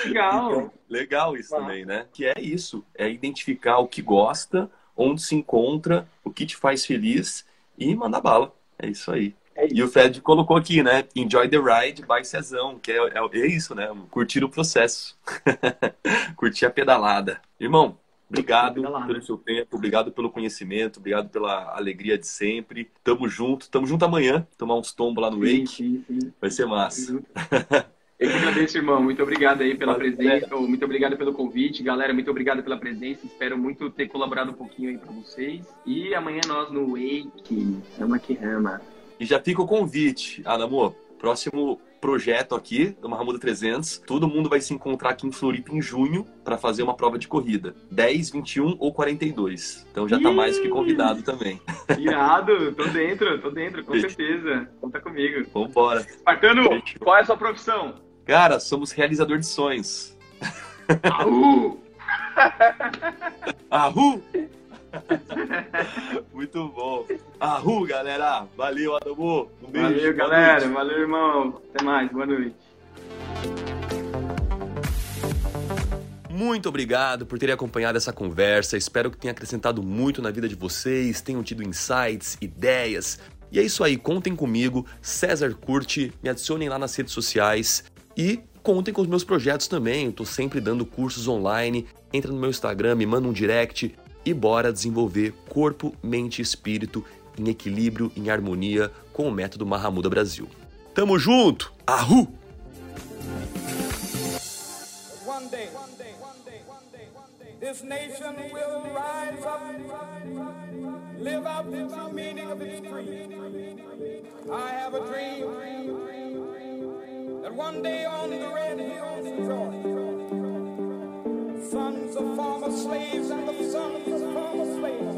Speaker 1: Legal.
Speaker 2: Então, legal isso também, né? Que é isso, é identificar o que gosta, onde se encontra, o que te faz feliz e mandar bala. É isso aí. É isso. E o Fred colocou aqui, né? Enjoy the ride by Cezão, que é, é, é isso, né? Curtir o processo. Curtir a pedalada. Irmão, Obrigado pelo seu tempo, obrigado pelo conhecimento, obrigado pela alegria de sempre. Tamo junto, tamo junto amanhã, tomar uns tombos lá no Wake. Sim, sim. Vai ser massa.
Speaker 1: Eu que agradeço, irmão. Muito obrigado aí pela presença. Muito obrigado pelo convite. Galera, muito obrigado pela presença. Espero muito ter colaborado um pouquinho aí para vocês. E amanhã nós no Wake. Rama que rama.
Speaker 2: E já fica o convite, Adamo. Próximo projeto aqui do Marramuda 300. Todo mundo vai se encontrar aqui em Floripa em junho para fazer uma prova de corrida. 10, 21 ou 42. Então já tá mais que convidado também.
Speaker 1: Irado, tô dentro, tô dentro, com certeza. Conta comigo.
Speaker 2: Vambora.
Speaker 1: Espartano, qual é a sua profissão?
Speaker 2: Cara, somos realizador de sonhos.
Speaker 1: Ahu!
Speaker 2: Ahu! Muito bom. Arru, galera. Valeu, Adamu.
Speaker 3: Um beijo. Valeu, galera. Noite. Valeu, irmão. Até mais. Boa noite.
Speaker 2: Muito obrigado por terem acompanhado essa conversa. Espero que tenha acrescentado muito na vida de vocês, tenham tido insights, ideias. E é isso aí, contem comigo. César Curte, me adicionem lá nas redes sociais e contem com os meus projetos também. Tô sempre dando cursos online. Entra no meu Instagram, me manda um direct e bora desenvolver corpo, mente e espírito em equilíbrio, em harmonia com o método Mahamuda Brasil. Tamo junto! Ahu! This nation will rise up, live out the meaning of its creed. I have a dream That one day on the red hills of Georgia, sons of former slaves and the sons of
Speaker 4: former slaves,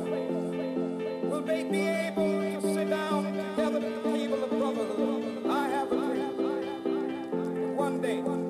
Speaker 4: will they be able to sit down together at the table of brotherhood? I have a dream. One day.